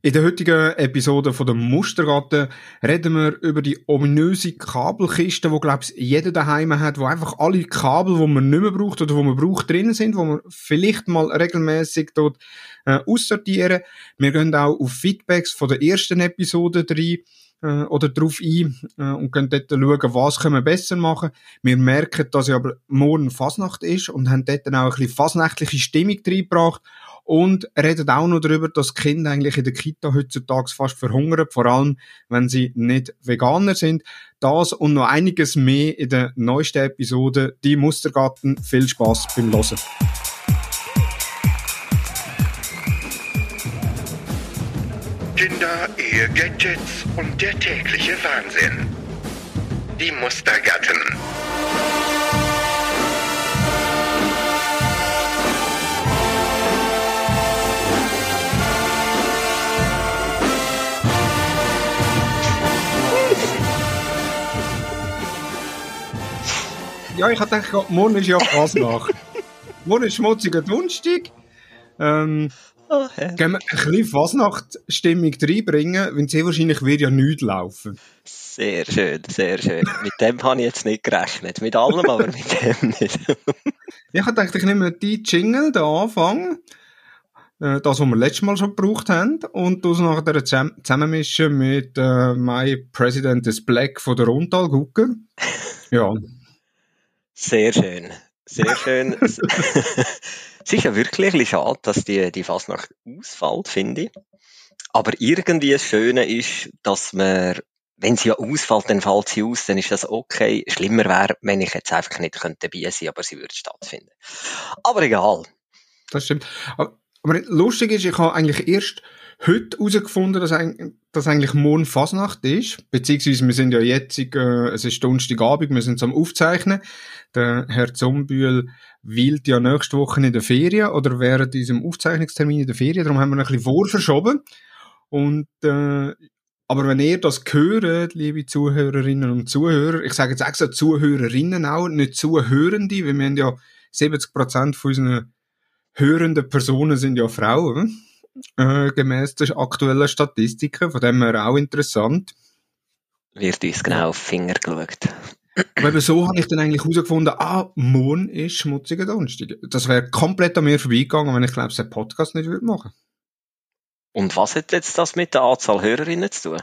In der heutigen Episode von der Mustergatte reden wir über die ominöse Kabelkiste, wo glaub's jeder daheim hat, wo einfach alle Kabel, wo man nicht mehr braucht oder wo man braucht drinnen sind, wo man vielleicht mal regelmäßig dort äh, aussortieren. Wir gehen auch auf Feedbacks von der ersten Episode rein äh, oder drauf ein äh, und können dort schauen, was können wir besser machen. Wir merken, dass ja aber morgen Fasnacht ist und haben dort dann auch ein bisschen fasnächtliche Stimmung reingebracht und redet auch noch darüber, dass Kinder eigentlich in der Kita heutzutage fast verhungern, vor allem wenn sie nicht Veganer sind. Das und noch einiges mehr in der neuesten Episode Die Mustergarten. Viel Spaß beim Hören. Kinder, Ehe, Gadgets und der tägliche Wahnsinn. Die Mustergatten. Ja, ich hatte gedacht, morgen ist ja Fasnacht. morgen ist schmutziger Donnerstag. Ähm, Oh. Können wir ein bisschen Fasnacht-Stimmung reinbringen, wenn sie wahrscheinlich wird ja nichts laufen. Sehr schön, sehr schön. Mit dem habe ich jetzt nicht gerechnet. Mit allem, aber mit dem nicht. Ich habe gedacht, ich nehme die Jingle, den Anfang, äh, das, was wir letztes Mal schon gebraucht haben, und das nachher zusammen- zusammenmischen mit äh, My President is Black von der Rundtal Gucker. Ja, Sehr schön. Sehr schön. es ist ja wirklich ein bisschen schade, dass die, die Fasnacht ausfällt, finde ich. Aber irgendwie das Schöne ist, dass man, wenn sie ja ausfällt, dann fällt sie aus, dann ist das okay. Schlimmer wäre, wenn ich jetzt einfach nicht könnte dabei sein, aber sie würde stattfinden. Aber egal. das stimmt. Aber, aber lustig ist, ich habe eigentlich erst heute herausgefunden, dass, eig- dass eigentlich morgen Fasnacht ist. Beziehungsweise wir sind ja jetzt, äh, es ist Donnerstagabend, wir sind am Aufzeichnen. Der Herr Zombühl weilt ja nächste Woche in der Ferien oder während diesem Aufzeichnungstermin in der Ferien. Darum haben wir ein bisschen vorverschoben. Und, äh, aber wenn ihr das hört, liebe Zuhörerinnen und Zuhörer, ich sage jetzt extra Zuhörerinnen auch, nicht Zuhörende, weil wir haben ja 70% von unseren hörenden Personen sind ja Frauen, äh, gemäß der aktuellen Statistiken, von dem her auch interessant. Wird uns genau auf Finger geschaut. Aber so habe ich dann eigentlich herausgefunden, ah, morgen ist schmutziger Donnerstag. Das wäre komplett an mir vorbeigegangen, wenn ich glaube, den Podcast nicht würde machen. Und was hat jetzt das mit der Anzahl Hörerinnen zu tun?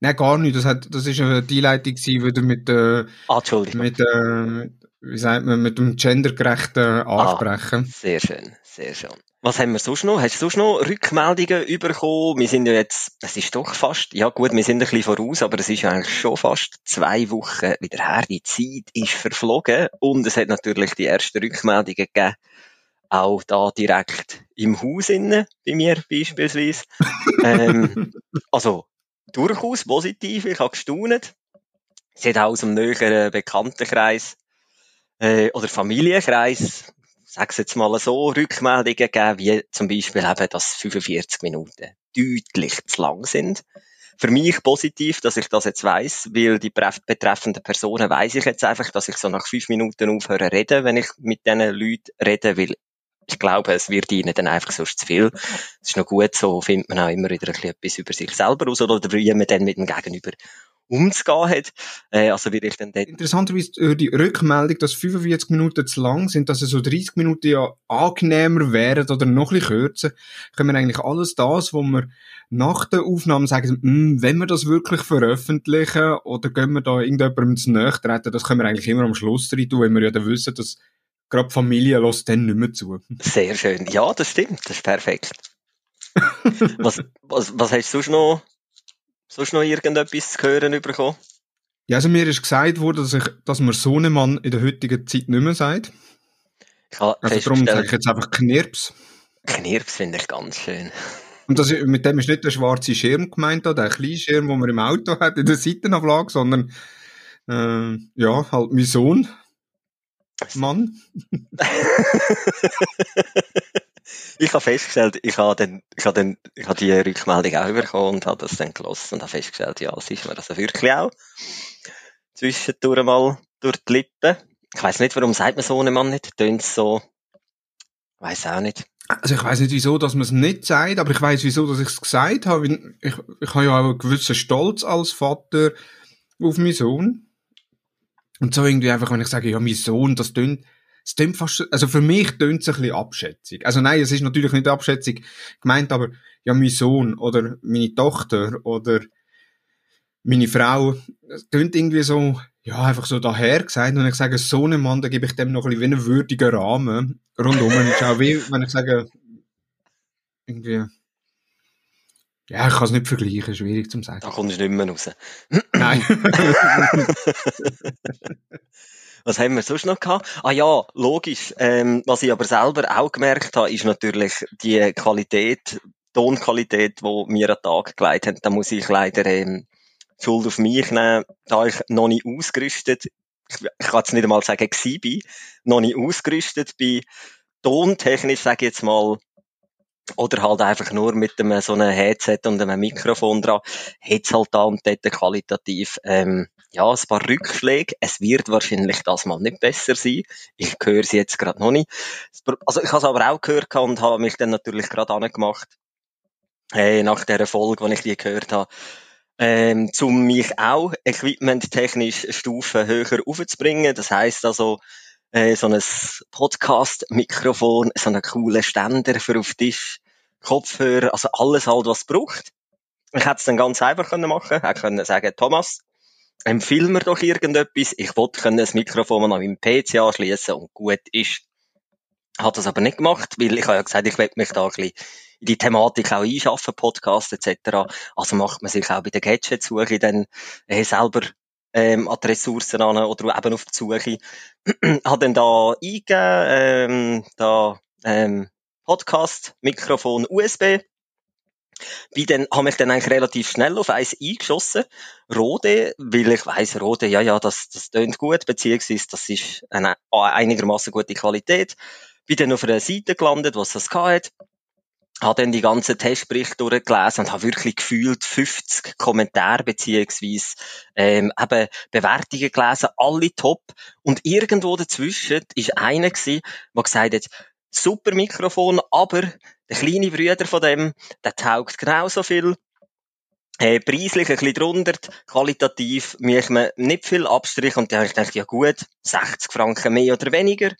Nein, gar nicht. Das, hat, das ist eine die Einleitung wieder mit, äh, Ah, mit, äh, wie sagt man, mit dem gendergerechten Ansprechen. Sehr schön, sehr schön. Was haben wir sonst noch? Hast du sonst noch Rückmeldungen bekommen? Wir sind ja jetzt, es ist doch fast, ja gut, wir sind ein bisschen voraus, aber es ist ja eigentlich schon fast zwei Wochen wieder her. Die Zeit ist verflogen und es hat natürlich die ersten Rückmeldungen gegeben, auch da direkt im Haus innen, bei mir beispielsweise. ähm, also durchaus positiv, ich habe gestaunt. Es hat auch aus dem näheren Bekanntenkreis äh, oder Familienkreis, sag's jetzt mal so, Rückmeldungen gegeben, wie zum Beispiel eben, dass 45 Minuten deutlich zu lang sind. Für mich positiv, dass ich das jetzt weiss, weil die betref- betreffenden Personen weiss ich jetzt einfach, dass ich so nach fünf Minuten aufhöre reden, wenn ich mit diesen Leuten rede, weil ich glaube, es wird ihnen dann einfach sonst zu viel. Das ist noch gut, so findet man auch immer wieder ein bisschen etwas über sich selber raus oder wie man dann mit dem Gegenüber umzugehen hat. Äh, also will ich dann dort Interessanterweise äh, die Rückmeldung, dass 45 Minuten zu lang sind, dass es so 30 Minuten ja angenehmer wären oder noch ein bisschen kürzer, können wir eigentlich alles das, wo wir nach der Aufnahme sagen, «Hm, wenn wir das wirklich veröffentlichen oder gehen wir da irgendjemandem zu nahe treten, das können wir eigentlich immer am Schluss rein tun, weil wir ja dann wissen, dass gerade Familie lässt dann nicht mehr zu. Sehr schön. Ja, das stimmt. Das ist perfekt. was, was, was hast du sonst noch, sonst noch irgendetwas zu hören bekommen? Ja, also mir ist gesagt worden, dass, ich, dass man Sohnemann in der heutigen Zeit nicht mehr sagt. Also darum sage ich jetzt einfach Knirps. Knirps finde ich ganz schön. Und das, mit dem ist nicht der schwarze Schirm gemeint, der kleine Schirm, den man im Auto hat, in der Seitenauflage, sondern äh, ja, halt mein Sohn. Mann. ich habe festgestellt, ich habe dann, ich habe dann, ich habe die Rückmeldung auch bekommen und habe das dann gelassen und habe festgestellt, ja, es ist mir also wirklich auch zwischendurch mal durch die Lippen. Ich weiß nicht, warum sagt man so einem Mann nicht? Tönt so, weiß auch nicht. Also ich weiß nicht, wieso, dass man es nicht sagt, aber ich weiß, wieso, dass ich es gesagt habe. Ich, ich habe ja auch einen gewissen Stolz als Vater auf meinen Sohn. Und so irgendwie einfach, wenn ich sage, ja, mein Sohn, das tönt, es tönt fast, also für mich tönt es ein bisschen abschätzig. Also nein, es ist natürlich nicht abschätzig gemeint, aber ja, mein Sohn oder meine Tochter oder meine Frau, es tönt irgendwie so, ja, einfach so daher gesagt. Und ich sage, so einen Mann, da gebe ich dem noch ein bisschen wie einen würdigen Rahmen rundum. Und ist auch wie, wenn ich sage, irgendwie, ja, ich kann es nicht vergleichen, schwierig zu sagen. Da kommst du nicht mehr raus. Nein. Was haben wir sonst noch gehabt? Ah ja, logisch. Ähm, was ich aber selber auch gemerkt habe, ist natürlich die Qualität, Tonqualität, die mir an den Tag gelegt haben. Da muss ich leider ähm, Schuld auf mich nehmen, da ich noch nicht ausgerüstet, ich, ich kann jetzt nicht einmal sagen, bin, noch nicht ausgerüstet bin, tontechnisch, sage ich jetzt mal, oder halt einfach nur mit einem, so einem Headset und einem Mikrofon dran, hat's halt da und dort qualitativ, ähm, ja, ein paar Rückschläge. Es wird wahrscheinlich das mal nicht besser sein. Ich höre sie jetzt gerade noch nicht. Also ich habe es aber auch gehört und habe mich dann natürlich gerade angemacht, hey, nach der Folge, die ich die gehört habe, ähm, um mich auch equipmenttechnisch Stufen höher aufzubringen. Das heißt also, äh, so ein Podcast-Mikrofon, so einen coolen Ständer für auf Tisch, Kopfhörer, also alles halt, was es braucht. Ich hätte es dann ganz einfach können machen können. Ich können sagen, Thomas, empfiehl mir doch irgendetwas. Ich wollte das Mikrofon an meinem PC anschließen und gut ist. Hat das aber nicht gemacht, weil ich habe ja gesagt, ich will mich da ein bisschen in die Thematik auch einschaffen, Podcast etc. Also macht man sich auch bei der Gadget-Suche dann äh, selber ähm, an die Ressourcen an oder eben auf die Suche. hat dann da eingegeben, ähm, da ähm, Podcast, Mikrofon, USB. Bin dann, habe mich dann eigentlich relativ schnell auf eins eingeschossen. Rode, weil ich weiss, Rode, ja, ja, das, das tönt gut, beziehungsweise das ist eine einigermaßen gute Qualität. Bin dann auf einer Seite gelandet, was das hat habe dann die ganzen Testberichte durchgelesen und habe wirklich gefühlt 50 Kommentare beziehungsweise ähm, eben Bewertungen gelesen, alle top. Und irgendwo dazwischen ist einer gewesen, der gesagt hat, super Mikrofon, aber der kleine Brüder von dem, der taugt genauso viel. Äh, preislich ein bisschen drunter, qualitativ mich man nicht viel Abstrich und da habe ich gedacht, ja gut, 60 Franken mehr oder weniger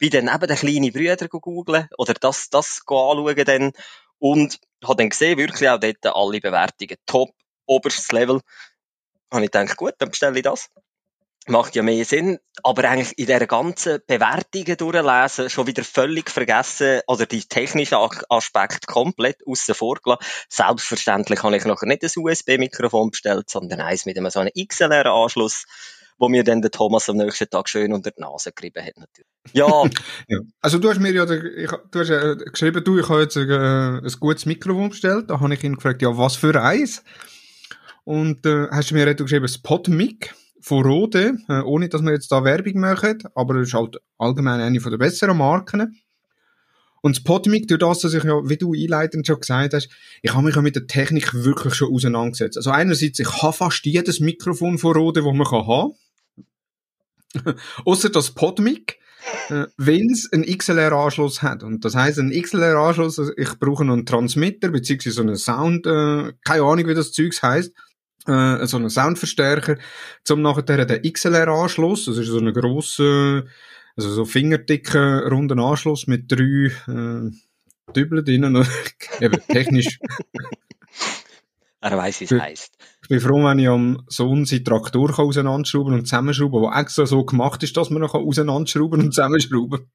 bin dann eben den kleinen Brüder googeln oder das, das anschauen dann und habe dann gesehen, wirklich auch dort alle Bewertungen top, oberstes Level. Habe ich gedacht, gut, dann bestelle ich das. Macht ja mehr Sinn, aber eigentlich in dieser ganzen Bewertungen durchlesen schon wieder völlig vergessen oder die technischen Aspekte komplett außen vor gelassen. Selbstverständlich habe ich noch nicht ein USB-Mikrofon bestellt, sondern eins mit einem so einem XLR-Anschluss wo mir dann der Thomas am nächsten Tag schön unter die Nase gerieben hat. Natürlich. Ja. ja. Also du hast mir ja, ich, du hast äh, geschrieben, du, ich habe jetzt äh, ein gutes Mikrofon bestellt. Da habe ich ihn gefragt, ja, was für eins? Und äh, hast du mir geschrieben, Spotmic von Rode, äh, ohne dass wir jetzt da Werbung machen, aber es ist halt allgemein eine von der besseren Marken. Und Spotmic, durch das, dass ich ja, wie du einleitend schon gesagt hast, ich habe mich ja mit der Technik wirklich schon auseinandergesetzt. Also einerseits, ich habe fast jedes Mikrofon von Rode, das man kann haben Außer das Podmic, äh, wenn es einen XLR-Anschluss hat. Und das heißt, ein XLR-Anschluss, also ich brauche einen Transmitter, beziehungsweise so einen Sound, äh, keine Ahnung, wie das Zeugs heißt, äh, so einen Soundverstärker, zum nachher den XLR-Anschluss, das ist so eine grosse, also so fingerdicken, runden Anschluss mit drei, äh, Dübeln drinnen, eben technisch. Er weiß, wie es heisst bin froh, wenn ich am Sohn seinen Traktor auseinanderschrauben und zusammenschrauben, der extra so gemacht ist, dass man noch auseinanderschrauben und zusammenschrauben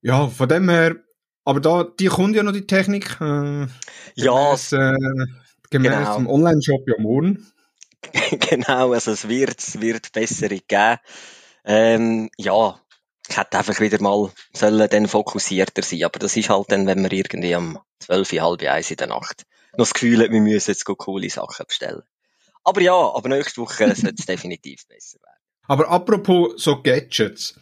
Ja, von dem her, aber da, die kommt ja noch die Technik. Äh, ja. Gemäß, äh, gemäß genau. dem Online-Shop ja morgen. genau, also es wird, es wird bessere geben. Ähm, ja, ich hätte einfach wieder mal sollen dann fokussierter sein, aber das ist halt dann, wenn man irgendwie am 12, halb eins in der Nacht noch das Gefühl hat, wir müssen jetzt coole Sachen bestellen. Aber ja, aber nächste Woche sollte es definitiv besser werden. Aber apropos so Gadgets,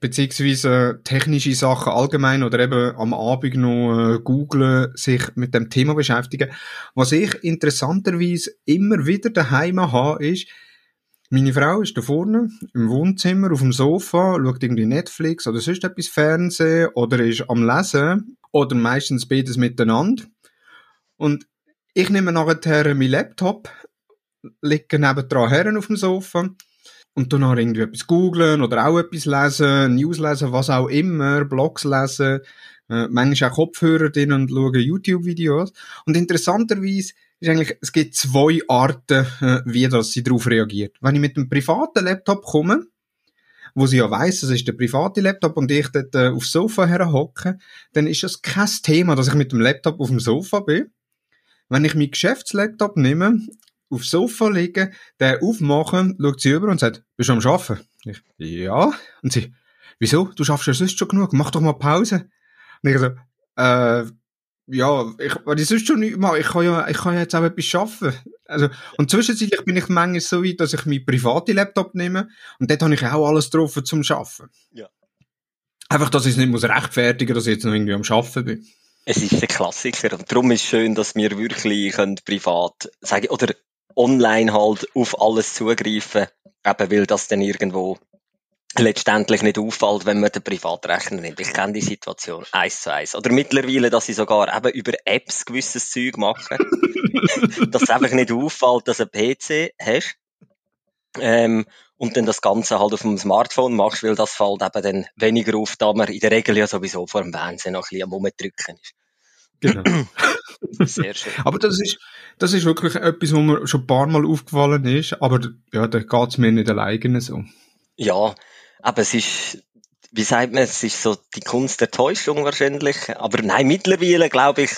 beziehungsweise technische Sachen allgemein oder eben am Abend noch äh, googlen, sich mit dem Thema beschäftigen. Was ich interessanterweise immer wieder daheim habe, ist, Meine Frau ist da vorne im Wohnzimmer auf dem Sofa, schaut irgendwie Netflix oder sonst etwas Fernsehen oder ist am Lesen oder meistens beides miteinander. Und ich nehme nachher meinen Laptop, lege nebendran her auf dem Sofa und dann irgendwie etwas googlen oder auch etwas lesen, News lesen, was auch immer, Blogs lesen, äh, manchmal auch Kopfhörer drin und schauen YouTube-Videos. Und interessanterweise ist eigentlich, es gibt zwei Arten, äh, wie das sie darauf reagiert. Wenn ich mit einem privaten Laptop komme, wo sie ja weiss, es ist der private Laptop und ich dort äh, aufs Sofa herhocke, dann ist das kein Thema, dass ich mit dem Laptop auf dem Sofa bin. Wenn ich meinen Geschäftslaptop nehme, aufs Sofa lege, den aufmache, schaut sie über und sagt, bist du am Arbeiten? Ich, ja. Und sie, wieso? Du schaffst ja sonst schon genug, mach doch mal Pause. Und ich so, äh, ja, ich, wenn ich sonst schon nichts mache, ich kann ja, ich kann ja jetzt auch etwas schaffen. Also, und zwischenzeitlich bin ich manchmal so weit, dass ich meinen privaten Laptop nehme und dort habe ich auch alles drauf zum Schaffen. Ja. Einfach, dass ich es nicht muss rechtfertigen, dass ich jetzt noch irgendwie am Schaffen bin. Es ist ein Klassiker und darum ist es schön, dass wir wirklich können privat sagen oder online halt auf alles zugreifen, eben weil das dann irgendwo letztendlich nicht auffällt, wenn man den Privatrechner nimmt. Ich kenne die Situation eins zu eins. Oder mittlerweile, dass sie sogar eben über Apps gewisses Zeug machen, dass es einfach nicht auffällt, dass du einen PC hast. Ähm, und dann das Ganze halt auf dem Smartphone machst, weil das fällt eben dann weniger auf, da man in der Regel ja sowieso vor dem Fernsehen noch ein bisschen am Rumdrücken ist. Genau. Sehr schön. Aber das ist, das ist wirklich etwas, wo mir schon ein paar Mal aufgefallen ist, aber ja, da geht's mir nicht alleine so. Ja, aber es ist, wie sagt man, es ist so die Kunst der Täuschung wahrscheinlich. Aber nein, mittlerweile glaube ich,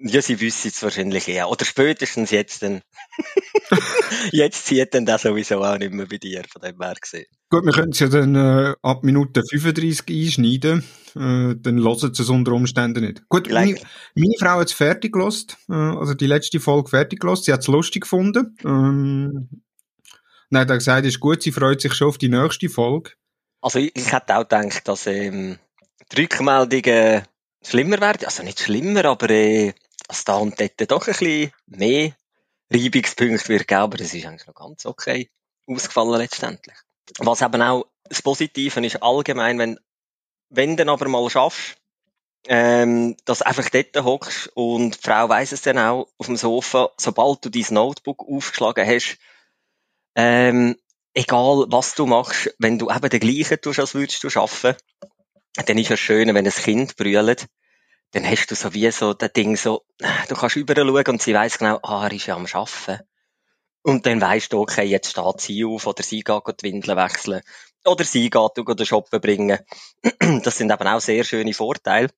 ja, sie wissen es wahrscheinlich eher. Oder spätestens jetzt dann. jetzt zieht dann das sowieso auch nicht mehr bei dir, von dem her gesehen. Gut, wir können es ja dann äh, ab Minute 35 einschneiden. Äh, dann hören sie es unter Umständen nicht. Gut, meine, meine Frau hat es fertig gelost, äh, also die letzte Folge fertig gelost. Sie hat es lustig gefunden. Ähm, dann hat er gesagt, ist gut, sie freut sich schon auf die nächste Folge. Also ich, ich hätte auch gedacht, dass ähm, die Rückmeldungen schlimmer werden. Also nicht schlimmer, aber äh, dass da und dort doch ein bisschen mehr Reibungspunkte wird geben. Aber es ist eigentlich noch ganz okay ausgefallen letztendlich. Was eben auch das Positive ist allgemein, wenn, wenn du aber mal schaffst, ähm, dass du einfach dort hockst und die Frau weiss es dann auch auf dem Sofa, sobald du dein Notebook aufgeschlagen hast, ähm, egal was du machst, wenn du eben den gleichen tust, als würdest du arbeiten, dann ist es schön, wenn ein Kind brüllt, dann hast du so wie so das Ding so, du kannst überall schauen und sie weiss genau, ah, er ist ja am Arbeiten. Und dann weisst du, okay, jetzt steht sie auf oder sie geht die Windeln wechseln oder sie geht du den Shoppen bringen. Das sind eben auch sehr schöne Vorteile.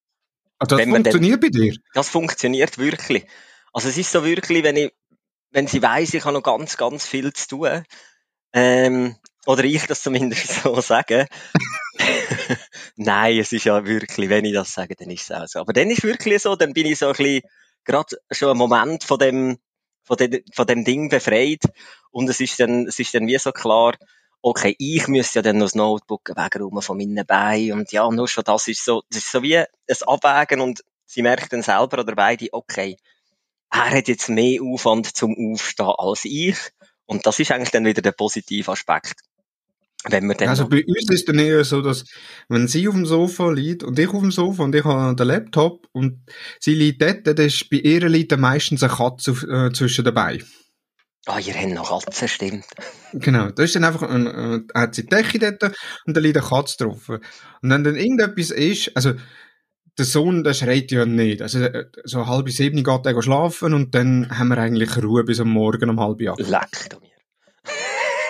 Ah, das man dann- funktioniert bei dir? Das funktioniert wirklich. Also es ist so wirklich, wenn ich, wenn sie weiss, ich habe noch ganz, ganz viel zu tun, ähm, oder ich das zumindest so sage. Nein, es ist ja wirklich, wenn ich das sage, dann ist es auch so. Aber dann ist wirklich so, dann bin ich so ein bisschen, gerade schon einen Moment von dem, von dem, von dem Ding befreit. Und es ist dann, es ist dann wie so klar, okay, ich müsste ja dann noch das Notebook wegräumen von meinen Beinen. Und ja, nur schon das ist so, das ist so wie ein Abwägen und sie merkt dann selber oder beide, okay, er hat jetzt mehr Aufwand zum Aufstehen als ich. Und das ist eigentlich dann wieder der positive Aspekt. Wenn wir dann Also bei uns ist dann eher so, dass wenn sie auf dem Sofa liegt und ich auf dem Sofa und ich habe den Laptop und sie liegt dort, dann ist bei ihr liegt dann meistens eine Katze auf, äh, zwischen dabei. ah, ihr habt noch Katzen, stimmt. Genau, da ist dann einfach ein, äh, hat sie die Decke dort und da liegt eine Katze drauf. Und wenn dann irgendetwas ist, also der Sohn, der schreit ja nicht. Also äh, so halb sieben geht er schlafen und dann haben wir eigentlich Ruhe bis am Morgen um halb acht. Leck.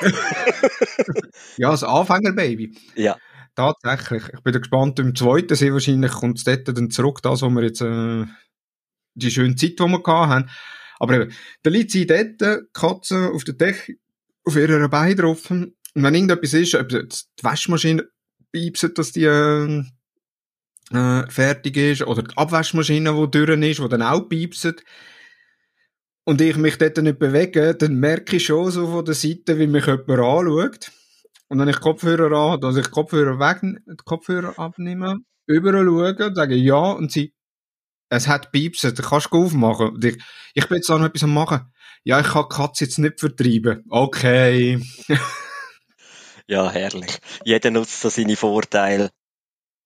Ja, das Anfängerbaby. Ja. Tatsächlich. Ich bin gespannt. Im zweiten sehr wahrscheinlich kommt es dort dann zurück, das, wo wir jetzt, äh, die schöne Zeit, die wir gehabt haben. Aber eben, da liegt sie dort, die Katze auf der Decke, auf ihrer Beine drauf. Und wenn irgendetwas ist, ob die Waschmaschine piepset, dass die, äh, äh, fertig ist, oder die Abwaschmaschine, die durch ist, die dann auch piepset, und ich mich dort nicht bewege, dann merke ich schon so von der Seite, wie mich jemand anschaut. Und wenn ich Kopfhörer an, dass ich Kopfhörer weg, Kopfhörer abnehme, überall schaue und sage ja und sie, es hat piepsen, du kannst du aufmachen. Und ich, ich bin jetzt auch noch etwas am machen. Ja, ich kann die Katze jetzt nicht vertreiben. Okay. Ja, herrlich. Jeder nutzt so seine Vorteile.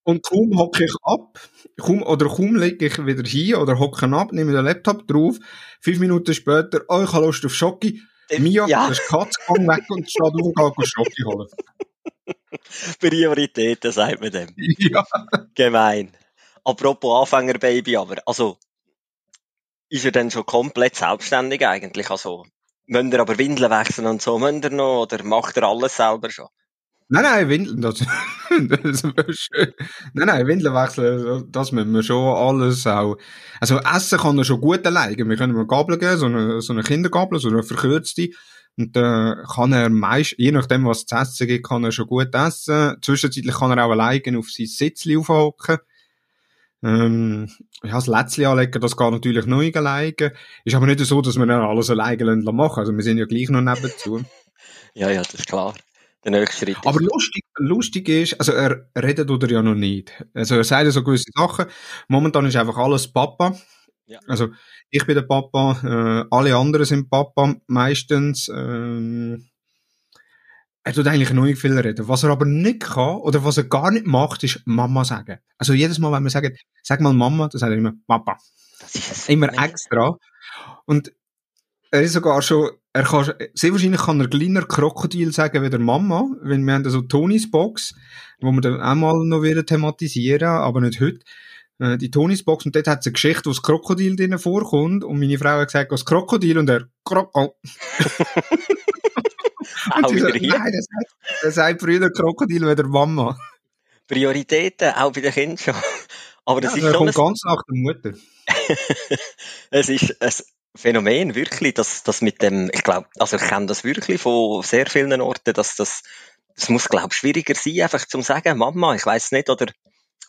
Und kaum hocke ich ab, kaum, oder kaum lege ich wieder hin oder hocke ab, nehme den Laptop drauf, fünf Minuten später, oh, ich habe Lust auf Schocki. Mia, Ja. das Katze, gang weg und steht auf und geht Schocki holen. Prioritäten, sagt man dem. ja. Gemein. Apropos Anfängerbaby, aber, also, ist er dann schon komplett selbstständig eigentlich? Also, müsst ihr aber Windeln wechseln und so, müsst ihr noch, oder macht er alles selber schon? Nein, nein, Windeln, das, das wäre schön. Nein, nein, Windeln wechseln, das müssen wir schon alles auch. Also, essen kann er schon gut alleine. Wir können ihm eine Gabel geben, so eine, so eine Kindergabel, so eine verkürzte. Und, äh, kann er meist, je nachdem, was zu essen gibt, kann er schon gut essen. Zwischenzeitlich kann er auch alleine auf sein Sitzli aufhocken. Ähm, ja, das Lätzli anlegen, das geht natürlich nicht alleine. Ist aber nicht so, dass wir dann alles alleine machen. Also, wir sind ja gleich noch nebenzu. Ja, ja, das ist klar. Der nächste Schritt Aber lustig, lustig ist, also er redet oder ja noch nicht. Also er sagt ja so gewisse Sachen. Momentan ist einfach alles Papa. Ja. Also ich bin der Papa, äh, alle anderen sind Papa meistens. Ähm, er tut eigentlich noch nicht viel reden. Was er aber nicht kann oder was er gar nicht macht, ist Mama sagen. Also jedes Mal, wenn wir sagen, sag mal Mama, dann sagt er immer Papa. das ist. Immer extra. Und er ist sogar schon, er kann, sehr wahrscheinlich kann er kleiner Krokodil sagen wie der Mama, weil wir haben so Tonys Box, wo wir dann auch mal noch wieder thematisieren, aber nicht heute. Äh, Die Tonys Box, und dort hat es eine Geschichte, wo das Krokodil drin vorkommt, und meine Frau hat gesagt, das Krokodil, und er, Krokodil. Und Auch sie sagt, hier. nein, er sagt, er sagt früher Krokodil wie der Mama. Prioritäten, auch bei den Kindern schon. Aber das Ja, ist kommt ganz nach der Mutter. es ist ein Phänomen, wirklich, dass das mit dem, ich glaube, also ich kenne das wirklich von sehr vielen Orten, dass das, das muss, glaube ich, schwieriger sein, einfach zum sagen, Mama, ich weiß nicht, oder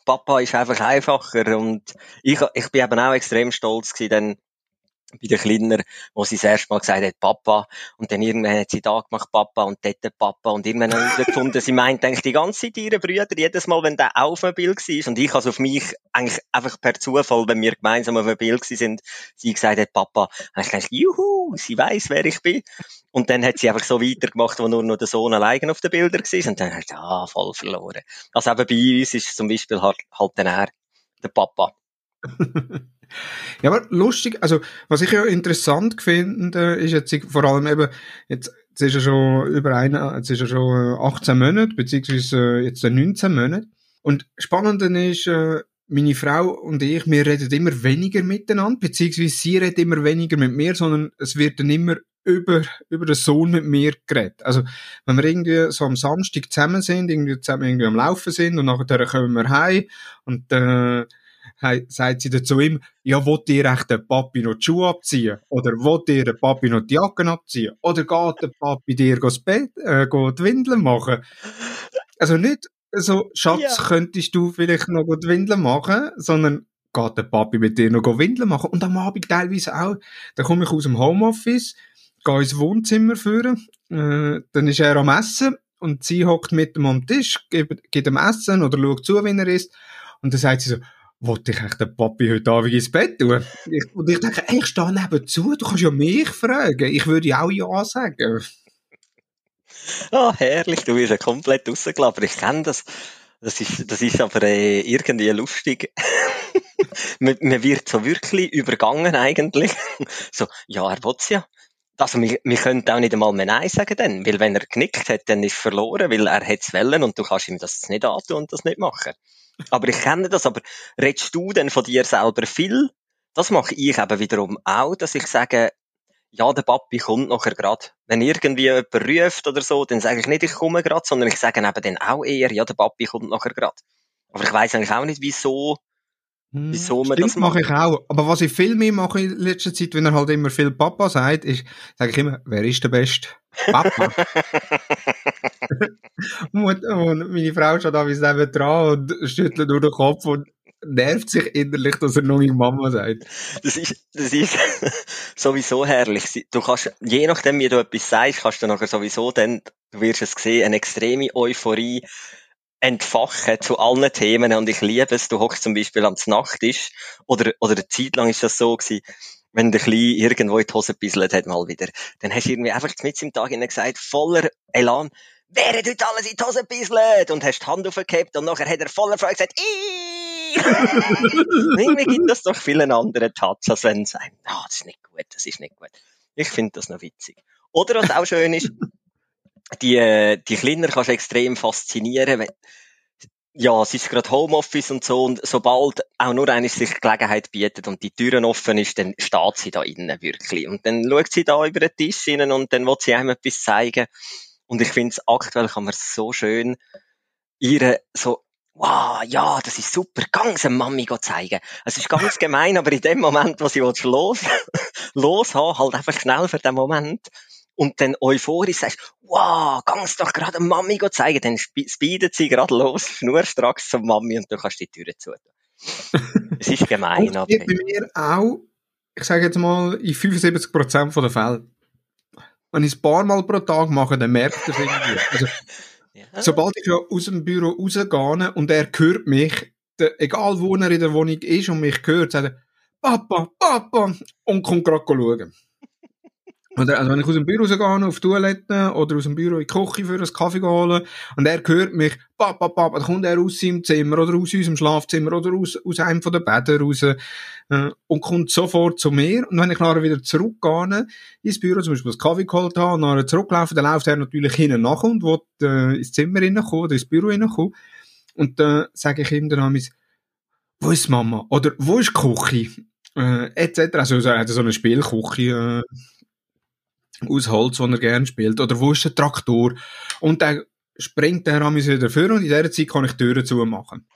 Papa ist einfach einfacher. Und ich, ich bin eben auch extrem stolz gewesen, dann bei den Kleinen, wo sie das erste Mal gesagt hat, Papa, und dann irgendwann hat sie da gemacht, Papa, und dort Papa, und irgendwann haben sie gefunden, sie meint eigentlich die ganze Zeit ihre Brüder, jedes Mal, wenn der auf einem Bild war, und ich also auf mich eigentlich einfach per Zufall, wenn wir gemeinsam auf einem Bild sind, sie gesagt hat, Papa, habe ich gedacht, juhu, sie weiß, wer ich bin. Und dann hat sie einfach so weitergemacht, wo nur noch der Sohn allein auf den Bildern war, und dann habe ich gedacht, ah, voll verloren. Also eben bei uns ist zum Beispiel halt, halt dann er, der Papa. Ja, aber lustig, also, was ich ja interessant finde, ist jetzt vor allem eben, jetzt, jetzt ist er schon über eine, jetzt ist er schon äh, 18 Monate, beziehungsweise äh, jetzt äh, 19 Monate. Und spannend ist, äh, meine Frau und ich, wir reden immer weniger miteinander, beziehungsweise sie redet immer weniger mit mir, sondern es wird dann immer über, über den Sohn mit mir geredet. Also, wenn wir irgendwie so am Samstag zusammen sind, irgendwie zusammen irgendwie am Laufen sind und nachher kommen wir heim und, äh, sagt sie dazu ihm, ja, wollt ihr echt den Papi noch die Schuhe abziehen? Oder wollt ihr den Papi noch die Jacken abziehen? Oder geht der Papi dir das Bett, äh, die Windeln machen? Also nicht so, Schatz, Ja. könntest du vielleicht noch die Windeln machen, sondern geht der Papi mit dir noch Windeln machen? Und am Abend teilweise auch. Dann komme ich aus dem Homeoffice, gehe ins Wohnzimmer führen, äh, dann ist er am Essen und sie hockt mit ihm am Tisch, gibt, gibt ihm Essen oder schaut zu, wenn er isst. Und dann sagt sie so, wollte ich echt den Papi heute Abend ins Bett tun? Und ich denke, ey, ich stehe neben zu, du kannst ja mich fragen. Ich würde ja auch Ja sagen. Ah, herrlich, du bist ja komplett rausgelabert. Ich kenne das. Das ist, das ist aber äh, irgendwie lustig. man, man wird so wirklich übergangen eigentlich. so, ja, er will's ja. Also, wir, wir können auch nicht einmal mehr Nein sagen dann, weil wenn er genickt hat, dann ist verloren, weil er hätte es wollen und du kannst ihm das nicht antun und das nicht machen. Aber ich kenne das, aber redest du denn von dir selber viel? Das mache ich eben wiederum auch, dass ich sage, ja, der Papi kommt nachher grad. Wenn irgendwie jemand ruft oder so, dann sage ich nicht, ich komme grad, sondern ich sage eben dann auch eher, ja, der Papi kommt nachher grad. Aber ich weiß eigentlich auch nicht, wieso, wieso man Stimmt, das mache ich auch. Aber was ich viel mehr mache in letzter Zeit, wenn er halt immer viel Papa sagt, ist, sage ich immer, wer ist der Beste? Papa. und, und meine Frau steht da wie neben dran und schüttelt nur den Kopf und nervt sich innerlich, dass er noch meine Mama sagt. Das ist, das ist sowieso herrlich. Du kannst, je nachdem, wie du etwas sagst, kannst du nachher sowieso dann, du wirst es sehen, eine extreme Euphorie entfachen zu allen Themen und ich liebe es. Du hockst zum Beispiel am Nachttisch oder, oder eine Zeit lang ist das so gewesen, wenn der Kleine irgendwo in die Hose bisselt hat mal wieder, dann hast du irgendwie einfach mit im Tag gesagt, voller Elan, wer hat heute alles in die Hose bisselt? Und hast die Hand aufgehabt und nachher hat er voller Freude gesagt, irgendwie gibt das doch vielen anderen Touch, als wenn sie sagen, ah, das ist nicht gut, das ist nicht gut. Ich finde das noch witzig. Oder was auch schön ist, die, äh, die Kleiner kannst du extrem faszinieren. Wenn, ja, es ist gerade Homeoffice und so und sobald auch nur eine sich Gelegenheit bietet und die Türen offen ist, dann steht sie da innen wirklich. Und dann schaut sie da über den Tisch hin und dann will sie einem etwas zeigen. Und ich finde es aktuell kann man so schön ihre so wow, ja, das ist super, ganz eine Mami zeigen. Es ist ganz gemein, aber in dem Moment, wo sie los, los haben, halt einfach schnell für den Moment, und dann euphorisch sagst, wow, kannst doch gerade Mami zeigen, dann speedet sie gerade los, schnurstracks zum Mami und du kannst die Türe zu. es ist gemein, aber. bei mir auch, ich sage jetzt mal, in 75% der Fälle. Wenn ich es ein paar Mal pro Tag mache, dann merkt er es irgendwie. Also, ja. Sobald ich aus dem Büro rausgehe und er hört mich, der, egal wo er in der Wohnung ist und mich hört, sagt er, Papa, Papa, und kommt gerade schauen. Oder, also wenn ich aus dem Büro rausgehe, auf die Toilette oder aus dem Büro in die Küche für einen Kaffee holen und er hört mich, papa, papa, dann kommt er aus seinem Zimmer oder aus unserem Schlafzimmer oder aus, aus einem von den Bädern raus äh, und kommt sofort zu mir. Und wenn ich nachher wieder zurückgehe ins Büro, zum Beispiel das Kaffee geholt habe und nachher zurücklaufe, dann läuft er natürlich hinten nach und will äh, ins Zimmer reinkommen oder ins Büro reinkommen. Und dann äh, sage ich ihm dann wo ist Mama? Oder wo ist die Küche? Äh, etc. Also er hat so eine Spielküche äh, aus Holz, das er gerne spielt. Oder wo ist der Traktor? Und dann springt der Ramis wieder vor und in dieser Zeit kann ich die Türen zumachen.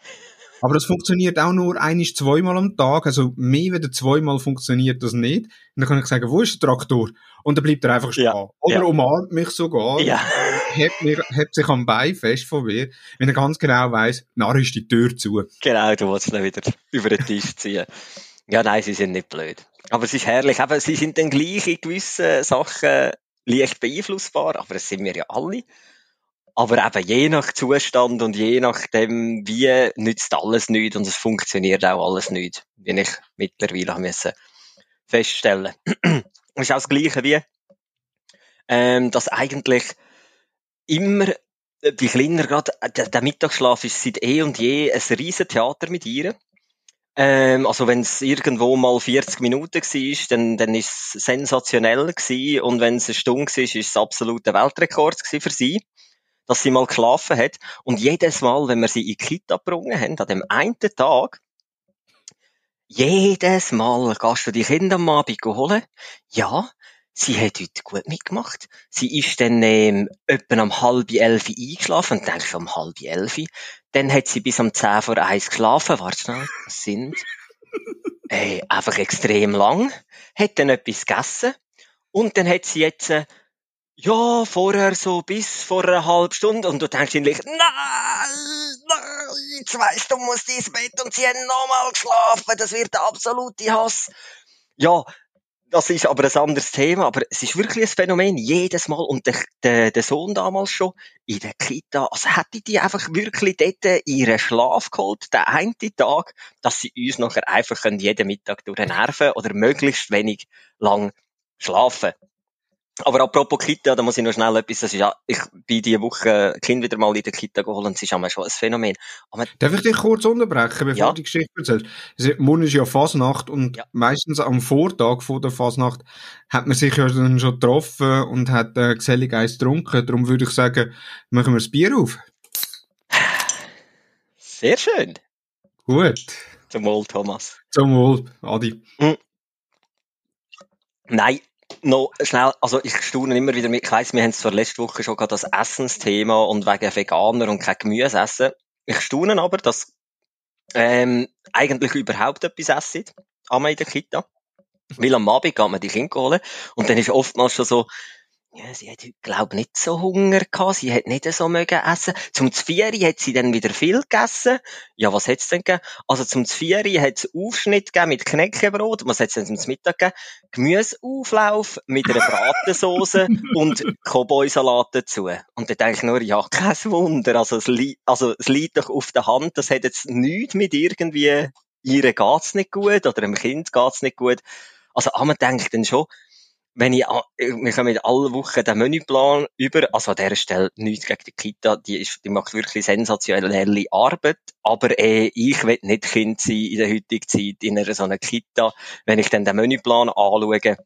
Aber das funktioniert auch nur einisch zweimal am Tag, also mehr als zweimal funktioniert das nicht. Und dann kann ich sagen, wo ist der Traktor? Und dann bleibt er einfach stehen. Ja, Oder ja. umarmt mich sogar, ja. hebt, mich, hebt sich am Bein fest von mir, wenn er ganz genau weiss, nachher ist die Tür zu. Genau, du willst ihn wieder über den Tisch ziehen. Ja, nein, sie sind nicht blöd. Aber es ist herrlich. Eben, sie sind dann gleich in gewissen Sachen leicht beeinflussbar, aber das sind wir ja alle. Aber eben je nach Zustand und je nachdem, wie nützt alles nichts und es funktioniert auch alles nicht, wie ich mittlerweile haben müssen feststellen. das ist auch das Gleiche wie, ähm, dass eigentlich immer die Kleiner gerade, der, der Mittagsschlaf ist seit eh und je ein riesen Theater mit ihr. Ähm, also wenn es irgendwo mal 40 Minuten war, dann, dann ist es sensationell gewesen. Und wenn es eine Stunde war, ist es absoluter Weltrekord für sie, dass sie mal geschlafen hat. Und jedes Mal, wenn wir sie in die Kita gebracht haben, an dem einen Tag, jedes Mal gehst du die Kinder am Abend holen. Ja, sie hat heute gut mitgemacht. Sie ist dann ähm, etwa um halb elf eingeschlafen und denkst um halb elf. Dann hat sie bis um zehn vor eins geschlafen. Warte schnell, das sind äh, einfach extrem lang. Hat dann etwas gegessen und dann hat sie jetzt äh, ja, vorher so bis vor einer halben Stunde und du denkst eigentlich, nein, nein, jetzt weisst du, musst ins Bett und sie haben nochmal geschlafen, das wird der absolute Hass. Ja, das ist aber ein anderes Thema, aber es ist wirklich ein Phänomen, jedes Mal. Und der, der, der Sohn damals schon in der Kita, also hätte die einfach wirklich dort ihren Schlaf geholt, den einen Tag, dass sie uns nachher einfach jeden Mittag durch nerven oder möglichst wenig lang schlafen. Aber apropos Kita, da muss ich noch schnell etwas, das ist ja, ich bin diese Woche Kind wieder mal in der Kita geholt und es ist einmal schon ein Phänomen. Aber Darf ich dich kurz unterbrechen, bevor ja. du die Geschichte erzählst? Morgen ist ja Fasnacht und ja. meistens am Vortag vor der Fasnacht hat man sich ja dann schon getroffen und hat äh, gesellig eins getrunken. Darum würde ich sagen, machen wir das Bier auf. Sehr schön. Gut. Zum Wohl, Thomas. Zum Wohl, Adi. Mhm. Nein, noch schnell, also ich staune immer wieder mit, ich weiss, wir haben es zwar letzte Woche schon gehabt, das Essensthema und wegen Veganer und kein Gemüse essen. Ich staune aber, dass ähm, eigentlich überhaupt etwas essen, einmal in der Kita. Weil am Abend geht man die Kinder holen und dann ist oftmals schon so, ja, sie hat glaub nicht so Hunger gehabt. Sie hat nicht so mögen essen. Zum Zvieri hat sie dann wieder viel gegessen. Ja, was hat's denn gegeben? Also zum Zvieri hat es Aufschnitt gegeben mit Knäckebrot. Was hat's denn zum Mittag gegeben? Gemüseauflauf mit einer Bratensauce und Cowboy-Salat dazu. Und da denke ich nur, ja, kein Wunder. Also es, li also es liegt doch auf der Hand. Das hat jetzt nichts mit irgendwie, ihr geht's nicht gut oder dem Kind geht's nicht gut. Also, man denkt dann schon, wenn ich, wir kommen alle Wochen den Menüplan über, also an dieser Stelle nichts gegen die Kita, die, ist, die macht wirklich sensationelle Arbeit, aber äh, ich will nicht Kind sein in der heutigen Zeit in einer so einer Kita. Wenn ich dann den Menüplan anschaue,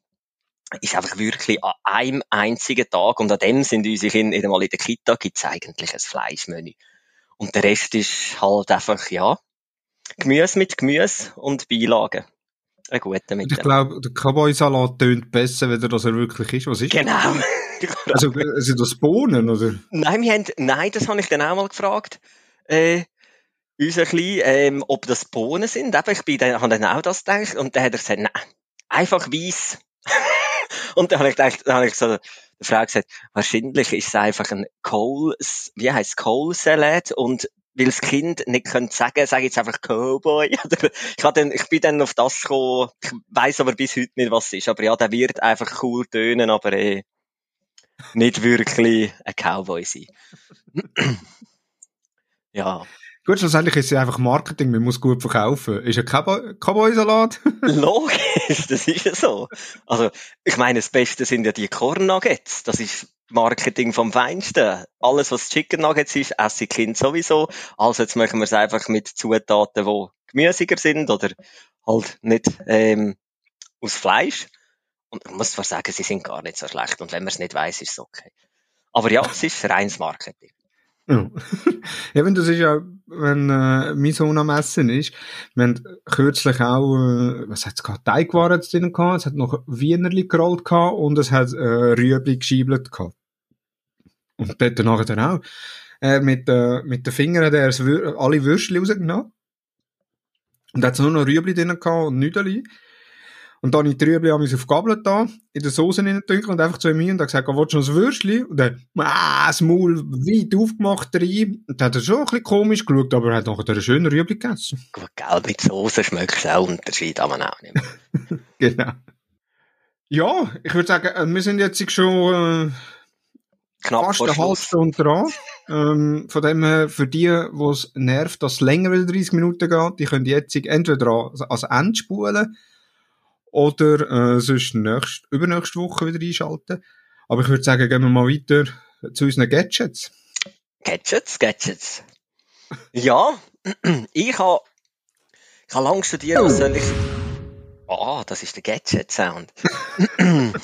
ist einfach wirklich an einem einzigen Tag, und an dem sind unsere Kinder in, mal in der Kita, gibt's eigentlich ein Fleischmenü. Und der Rest ist halt einfach, ja, Gemüse mit Gemüse und Beilagen. Ein guter mit Ich glaube, der Cowboy-Salat tönt besser, wenn er das er wirklich ist. Was ist Genau. also, sind das Bohnen, oder? Nein, wir haben, nein, das habe ich dann auch mal gefragt. Äh, unser Klein, ähm, ob das Bohnen sind. Eben, ich bin dann, habe dann auch das gedacht. Und dann hat er gesagt, nein, einfach weiß. und dann habe ich gedacht, dann habe ich so der Frau gesagt, wahrscheinlich ist es einfach ein Kohl, wie heißt Kohlsalat und weil das Kind nicht könnte sagen, sage jetzt einfach Cowboy. Ich, dann, ich bin dann auf das gekommen, ich weiss aber bis heute nicht, was es ist. Aber ja, der wird einfach cool tönen, aber eh nicht wirklich ein Cowboy sein. ja. Gut, schlussendlich ist es einfach Marketing, man muss gut verkaufen. Ist ein Cowboy-Salat? Logisch, das ist ja so. Also, ich meine, das Beste sind ja die Corn Nuggets. Das ist Marketing vom Feinsten. Alles, was Chicken Nuggets ist, esse ich Kind sowieso. Also jetzt machen wir es einfach mit Zutaten, die gemüsiger sind oder halt nicht ähm, aus Fleisch. Und ich muss zwar sagen, sie sind gar nicht so schlecht. Und wenn man es nicht weiß, ist es okay. Aber ja, es ist reines Marketing. Ja. Eben, das ist ja, wenn äh, mein Sohn am Essen ist, wir haben kürzlich auch, äh, was hat's gehabt, Teigwaren drin gehabt, es hat noch Wienerli gerollt gehabt und es hat äh, Rüebli geschiebelt gehabt. Und dort nachher dann auch. Äh, mit, äh, mit den Fingern hat er alle Würstchen rausgenommen. Und hat nur noch Rüebli drin gehabt und Nüdeli. Und dann habe ich die Rüebli auf die Gabel da, in der Soße reingedünkt und einfach zu ihm und hat gesagt, willst du noch ein Würstchen? Und dann, ah, das Maul weit aufgemacht rein. Und dann hat er schon ein bisschen komisch geschaut, aber er hat nachher einen schönen Rüebli gegessen. Gut, gell, mit Soße schmeckt es auch Unterschied, aber auch nicht mehr. genau. Ja, ich würde sagen, äh, wir sind jetzt schon, äh, Knapp fast eine halbe Stunde dran. ähm, von dem her, für die, die es nervt, dass es länger als 30 Minuten geht, die können jetzt entweder als Ende spulen, oder äh, sonst nächst, übernächste Woche wieder einschalten. Aber ich würde sagen, gehen wir mal weiter zu unseren Gadgets. Gadgets, Gadgets. ja, ich habe ich hab lange studiert, was soll ich... Ah, oh, das ist der Gadget-Sound.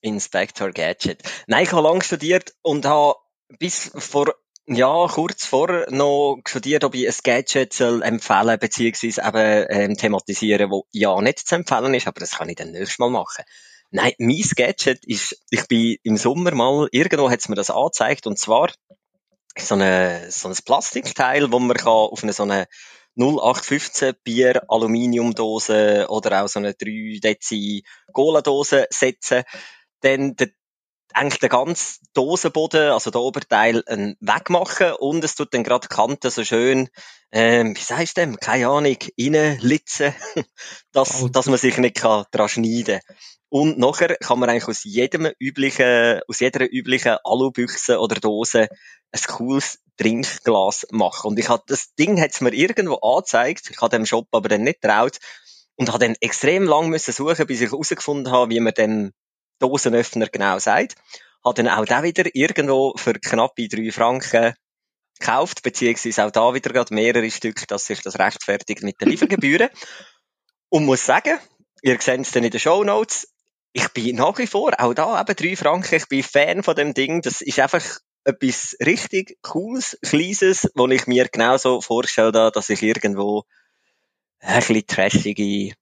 Inspector Gadget. Nein, ich habe lange studiert und habe bis vor ja, kurz vorher noch studiert, ob ich ein Gadget soll empfehlen beziehungsweise eben ähm, thematisieren, wo ja nicht zu empfehlen ist, aber das kann ich dann nächstes Mal machen. Nein, mein Gadget ist, ich bin im Sommer mal, irgendwo hat es mir das angezeigt, und zwar so, eine, so ein Plastikteil, wo man kann auf eine so eine 0815 Bier Aluminiumdose oder auch so eine 3 Dezi Cola-Dose setzen. Dann der eigentlich den ganzen Dosenboden, also der Oberteil, einen wegmachen und es tut dann gerade die Kante so schön, ähm, wie sagst du dem, keine Ahnung, reinlitzen, dass, dass man sich nicht kann dran schneiden Und nachher kann man eigentlich aus jedem üblichen, aus jeder üblichen Alubüchse oder Dose ein cooles Trinkglas machen. Und ich hab, das Ding hat's mir irgendwo angezeigt, ich habe dem Shop aber dann nicht traut und habe dann extrem lang müssen suchen, bis ich herausgefunden habe, wie man dem Dosenöffner genau sagt. Hat dann auch da wieder irgendwo für knappe drei Franken gekauft, beziehungsweise auch da wieder gerade mehrere Stück, dass sich das rechtfertigt mit den Liefergebühren. Und muss sagen, ihr seht es dann in den Show Notes, ich bin nach wie vor, auch da eben drei Franken, ich bin Fan von dem Ding, das ist einfach etwas richtig Cooles, Kleines, wo ich mir genauso vorstelle, dass ich irgendwo ein bisschen trashige,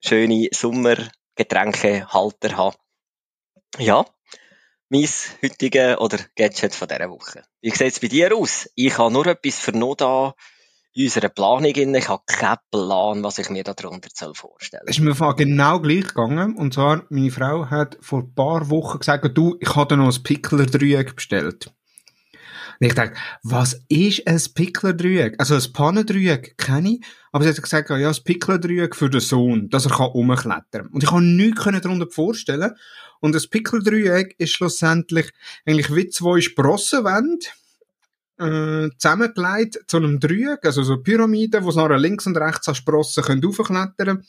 schöne Sommergetränkehalter habe ja, mein heutige oder Gadget von dieser Woche. Wie sieht es bei dir aus? Ich habe nur etwas für noch da in unserer Planung drin. Ich habe keinen Plan, was ich mir darunter vorstellen soll. Es ist mir genau gleich gegangen. Und zwar, meine Frau hat vor ein paar Wochen gesagt, du, ich habe noch ein Pickler-Dreieck bestellt. Und ich dachte, was ist ein Pickler-Dreieck? Also ein Pannendreieck kenne ich, aber sie hat gesagt, ja, ein Pickler-Dreieck für den Sohn, dass er kann rumklettern Und ich habe nichts darunter vorstellen. Und das Pickler-Dreieck ist schlussendlich eigentlich wie zwei Sprossenwände, äh, zusammengelegt zu einem Dreieck, also so Pyramiden, wo sie nachher links und rechts an Sprossen können raufklettern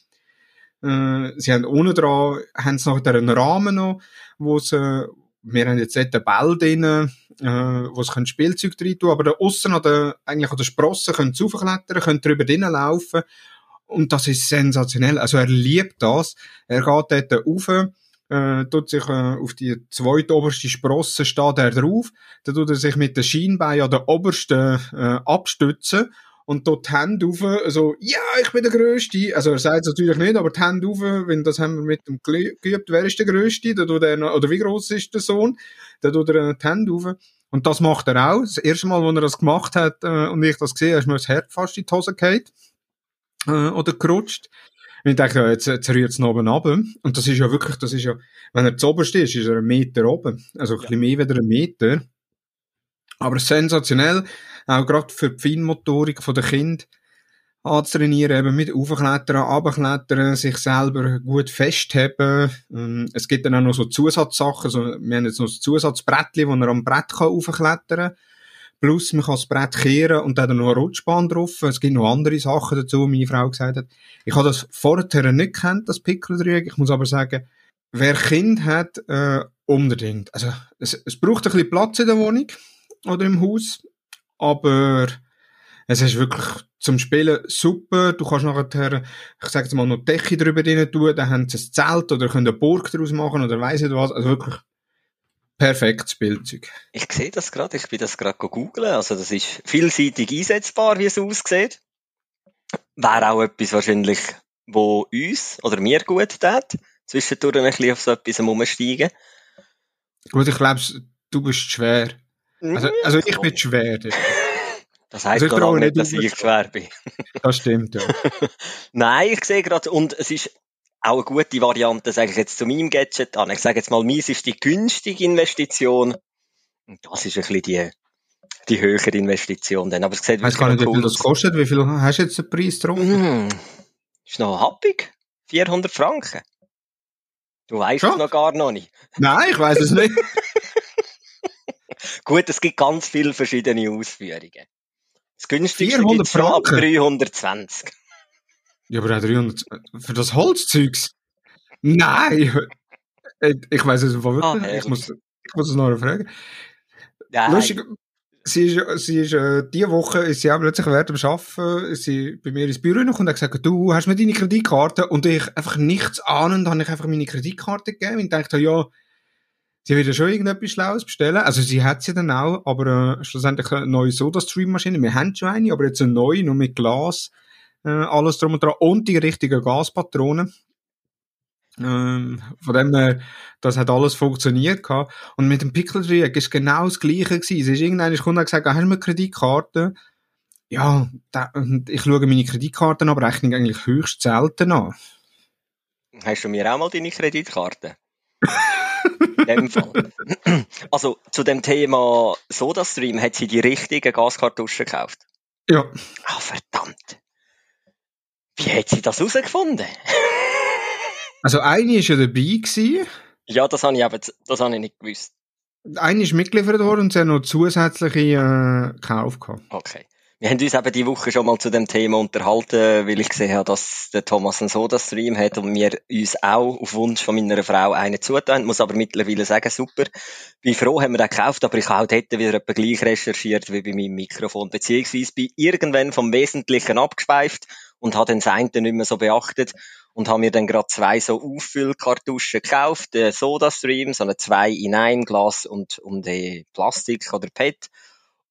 können. Äh, sie haben unten dran, haben sie nachher einen Rahmen noch, wo sie, wir haben jetzt dort einen Ball drin, äh, wo sie Spielzeug drin tun, aber da aussen an der, eigentlich an der Sprossen können sie raufklettern, können drüber drinnen laufen. Und das ist sensationell. Also er liebt das. Er geht dort rauf, äh, tut sich äh, auf die zweite oberste Sprosse steht er drauf, dann tut er sich mit den Schienbeinen an der obersten äh, abstützen und dort die Hände auf, so, ja, ich bin der Größte. Also er sagt es natürlich nicht, aber die Hände auf, wenn das haben wir mit dem geübt, wer ist der Größte? Er, oder wie groß ist der Sohn? Dann tut er die Hände auf. Und das macht er auch. Das erste Mal, als er das gemacht hat äh, und ich das gesehen habe, ist mir das Herz fast in die Hose gefallen. Äh, oder gerutscht. Und ich denke, ja, jetzt, jetzt rührt es oben ab. Und das ist ja wirklich, das ist ja, wenn er zu oberst ist, ist er einen Meter oben. Also ein bisschen mehr wieder einen Meter. Aber sensationell, auch gerade für die Feinmotorik der Kind anzutrainieren, eben mit Aufklettern, Abklettern, sich selber gut festheben. Ähm, es gibt dann auch noch so Zusatzsachen, so, wir haben jetzt noch ein Zusatzbrettchen, wo er am Brett kann aufklettern kann. Plus, man kann das Brett kehren und dann noch eine Rutschbahn drauf. Es gibt noch andere Sachen dazu, meine Frau gesagt hat. Ich habe das vorher nicht kennt, das Pickeldreieck. Ich muss aber sagen, wer Kind hat, äh, unbedingt. Also, es, es braucht ein bisschen Platz in der Wohnung oder im Haus, aber es ist wirklich zum Spielen super. Du kannst nachher, ich sage jetzt mal, noch Decke drüber rein tun, dann haben sie ein Zelt oder können eine Burg daraus machen oder weiss nicht was. Also wirklich perfektes Spielzeug. Ich sehe das gerade, ich bin das gerade googeln. Also das ist vielseitig einsetzbar, wie es aussieht. Wäre auch etwas wahrscheinlich, wo uns oder mir gut tut, zwischendurch ein bisschen auf so etwas umsteigen. Gut, ich glaube, du bist schwer. Also, also ich bin schwer. Das heisst also noch nicht, dass ich schwer bin. Das stimmt, ja. Nein, ich sehe gerade, und es ist auch eine gute Variante, sage ich jetzt zu meinem Gadget an. Ich sage jetzt mal, meins ist die günstige Investition. Und das ist ein bisschen die, die höhere Investition dann. Aber es sieht ich weiß gar nicht, wie viel das kostet. Wie viel hast du jetzt den Preis drauf? Mm, ist noch happig. 400 Franken. Du weißt es noch gar noch nicht. Nein, ich weiß es nicht. Gut, es gibt ganz viele verschiedene Ausführungen. Das günstigste gibt schon ab 320. Ja, aber 300, für das Holzzeugs? Nein! Ich weiß es wirklich ah, ich, muss, ich muss es noch fragen. Nein. Lustig, sie ist, sie ist äh, diese Woche ist sie auch plötzlich während dem Arbeiten ist sie bei mir ins Büro noch und hat gesagt, du hast mir deine Kreditkarte und ich einfach nichts ahnend, habe ich einfach meine Kreditkarte gegeben und dachte, ja, sie wird ja schon irgendetwas Schlaues bestellen. Also sie hat sie dann auch, aber äh, schlussendlich eine neue Soda-Stream-Maschine. Wir haben schon eine, aber jetzt eine neue, nur mit Glas äh, alles drum und dran und die richtigen Gaspatronen. Ähm, von dem her, das hat alles funktioniert gehabt. Und mit dem Pickeldreieck ist genau das Gleiche gewesen. Es ist irgendeiner Kunde gesagt, ah, hast du eine Kreditkarte? Ja, da, ich schaue meine Kreditkartenabrechnung eigentlich höchst selten an. Hast du mir auch mal deine Kreditkarte? In dem Fall. Also, zu dem Thema SodaStream hat sie die richtigen Gaskartuschen gekauft. Ja. Ah, verdammt. Wie hat sie das herausgefunden? also eine war ja dabei. Gewesen. Ja, das habe ich, aber, das habe ich nicht gewusst. Eine ist mitgeliefert worden und sie hat noch zusätzliche äh, gekauft. Okay. Wir haben uns eben die Woche schon mal zu dem Thema unterhalten, weil ich gesehen habe, dass der Thomas einen Soda-Stream hat und wir uns auch auf Wunsch von meiner Frau einen zutan. Ich muss aber mittlerweile sagen, super. Bin froh, haben wir den gekauft, aber ich habe auch dort wieder etwa gleich recherchiert wie bei meinem Mikrofon, beziehungsweise bin irgendwann vom Wesentlichen abgeschweift und habe den eine nicht mehr so beachtet und habe mir dann gerade zwei so Auffüllkartuschen gekauft, den Soda-Stream, so eine zwei in ein Glas und um die Plastik oder PET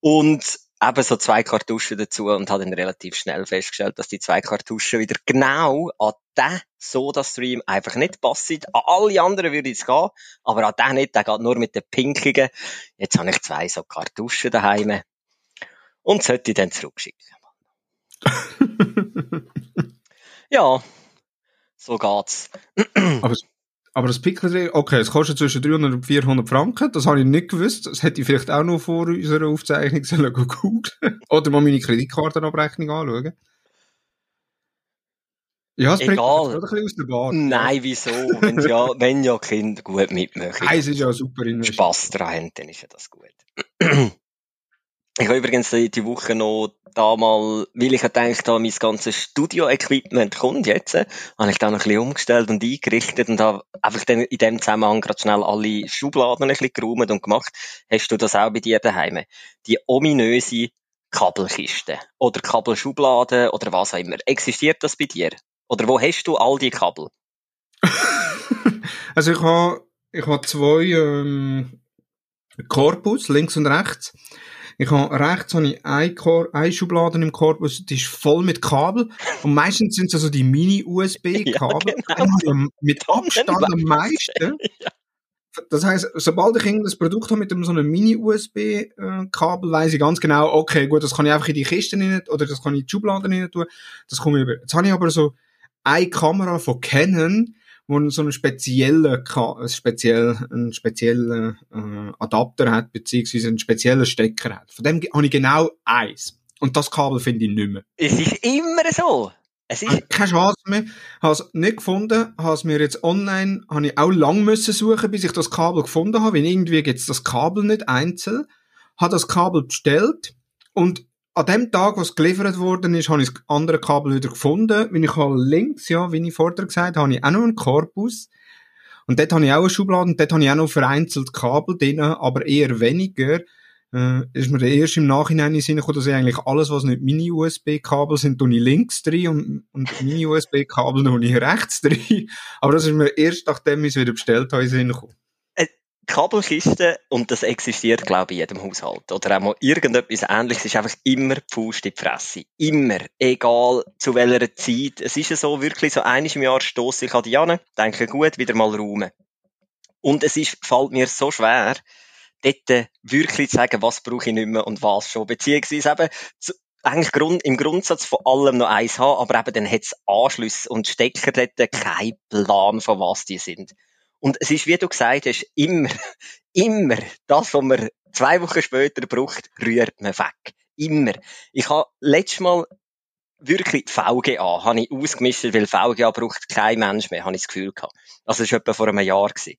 und eben so zwei Kartuschen dazu und habe dann relativ schnell festgestellt, dass die zwei Kartuschen wieder genau an den Soda-Stream einfach nicht passen. An alle anderen würde es gehen, aber an den nicht, der geht nur mit den pinkigen. Jetzt habe ich zwei so Kartuschen daheim und sollte ich dann zurückschicken. Ja, so geht's. aber, aber das Pickel, okay, es kostet zwischen 300 und 400 Franken, das habe ich nicht gewusst. Das hätte ich vielleicht auch noch vor unserer Aufzeichnung sollen googeln Oder mal meine Kreditkartenabrechnung anschauen. Ja, es Egal. ein bisschen aus der Bahn. Nein, wieso? Wenn ja, wenn ja Kinder gut mitmachen. Nein, es ist ja super. Spass dran haben, dann ist ja das gut. Ich habe übrigens die Woche noch da mal, weil ich gedacht habe, mein ganzes Studio-Equipment kommt jetzt, äh, habe ich da noch ein bisschen umgestellt und eingerichtet und habe einfach dann in dem Zusammenhang gerade schnell alle Schubladen ein bisschen geräumt und gemacht. Hast du das auch bei dir daheim? Die ominöse Kabelkiste oder Kabelschublade oder was auch immer. Existiert das bei dir? Oder wo hast du all die Kabel? Also ich habe ich habe zwei ähm, Korpus, links und rechts. Ich habe rechts habe ich eine, Kor eine Schublade im Korpus, die ist voll mit Kabel. Und meistens sind es also die Mini-USB-Kabel. Ja, am- mit Abstand am meisten. Das heißt, sobald ich irgendein Produkt habe mit einem so einem Mini-USB-Kabel, weiß ich ganz genau, okay, gut, das kann ich einfach in die Kiste rein, oder das kann ich in die Schublade rein tun. Das komme ich über. Jetzt habe ich aber so eine Kamera von Canon, wo so einen speziellen, speziell, einen speziellen äh, Adapter hat, beziehungsweise einen speziellen Stecker hat. Von dem habe ich genau eins. Und das Kabel finde ich nicht mehr. Es ist immer so. Es ist, Keine Chance mehr. Habe es nicht gefunden. Habe es mir jetzt online, habe ich auch lang müssen suchen, bis ich das Kabel gefunden habe, weil irgendwie gibt's das Kabel nicht einzeln. Habe das Kabel bestellt und an dem Tag, was geliefert worden ist, habe ich das andere Kabel wieder gefunden. Weil ich habe links, ja, wie ich vorher gesagt habe, habe ich auch noch einen Korpus. Und dort habe ich auch eine Schublade und dort habe ich auch noch vereinzelt Kabel drin, aber eher weniger. Äh, ist mir erst im Nachhinein in den Sinn gekommen, dass ich eigentlich alles, was nicht Mini-USB-Kabel sind, tue ich links drin und, und Mini-USB-Kabel tue ich rechts drin. Aber das ist mir erst, nachdem ich es wieder bestellt habe, in den Sinn gekommen. Kabelkiste und das existiert, glaube ich, in jedem Haushalt. Oder auch mal irgendetwas ähnliches ist einfach immer die Faust in die Fresse. Immer. Egal zu welcher Zeit. Es ist ja so, wirklich so einiges im Jahr stosse ich an die an, denke gut, wieder mal räumen. Und es ist, fällt mir so schwer, dort äh, wirklich zu sagen, was brauche ich nicht mehr und was schon. Beziehungsweise eben, zu, eigentlich Grund, im Grundsatz von allem noch eins haben, aber eben dann hat es Anschlüsse und Stecker dort keinen Plan, von was die sind. Und es ist, wie du gesagt hast, immer, immer das, was man zwei Wochen später braucht, rührt man weg. Immer. Ich habe letztes Mal wirklich VGA, habe ich ausgemischt, weil VGA braucht kein Mensch mehr, habe ich das Gefühl gehabt. Also das war etwa vor einem Jahr. Gewesen.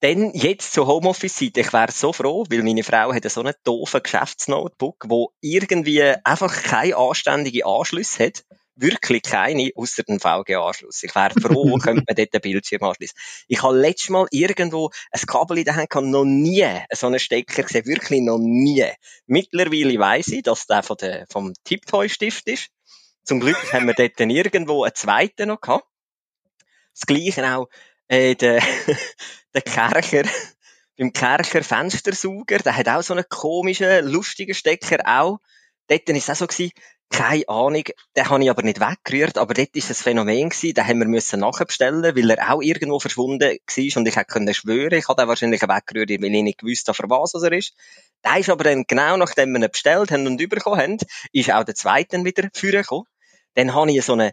Dann jetzt zur Homeoffice-Seite. Ich wäre so froh, weil meine Frau hat so einen doofen Geschäftsnotebook, wo irgendwie einfach keine anständige Anschlüsse hat. Wirklich keine, außer den VGA-Anschluss. Ich wäre froh, könnte man dort einen Bildschirm anschließen. Ich habe letztes Mal irgendwo ein Kabel in der Hand gehabt, noch nie so einen Stecker gesehen, wirklich noch nie. Mittlerweile weiss ich, dass der von der, vom Tiptoy-Stift ist. Zum Glück haben wir dort dann irgendwo einen zweiten noch gehabt. Das Gleiche auch, äh, der, der Kercher, beim Kercher Fenstersauger, der hat auch so einen komischen, lustigen Stecker auch. Dort war es auch so gewesen, keine Ahnung, den habe ich aber nicht weggerührt, aber dort ist ein Phänomen den haben wir müssen nachbestellen, weil er auch irgendwo verschwunden war und ich können schwören, ich habe den wahrscheinlich weggerührt, weil ich nicht gewusst habe, für was er ist. Der ist aber dann genau nachdem wir ihn bestellt haben und bekommen haben, ist auch der zweite wieder vorgekommen. Dann habe ich so einen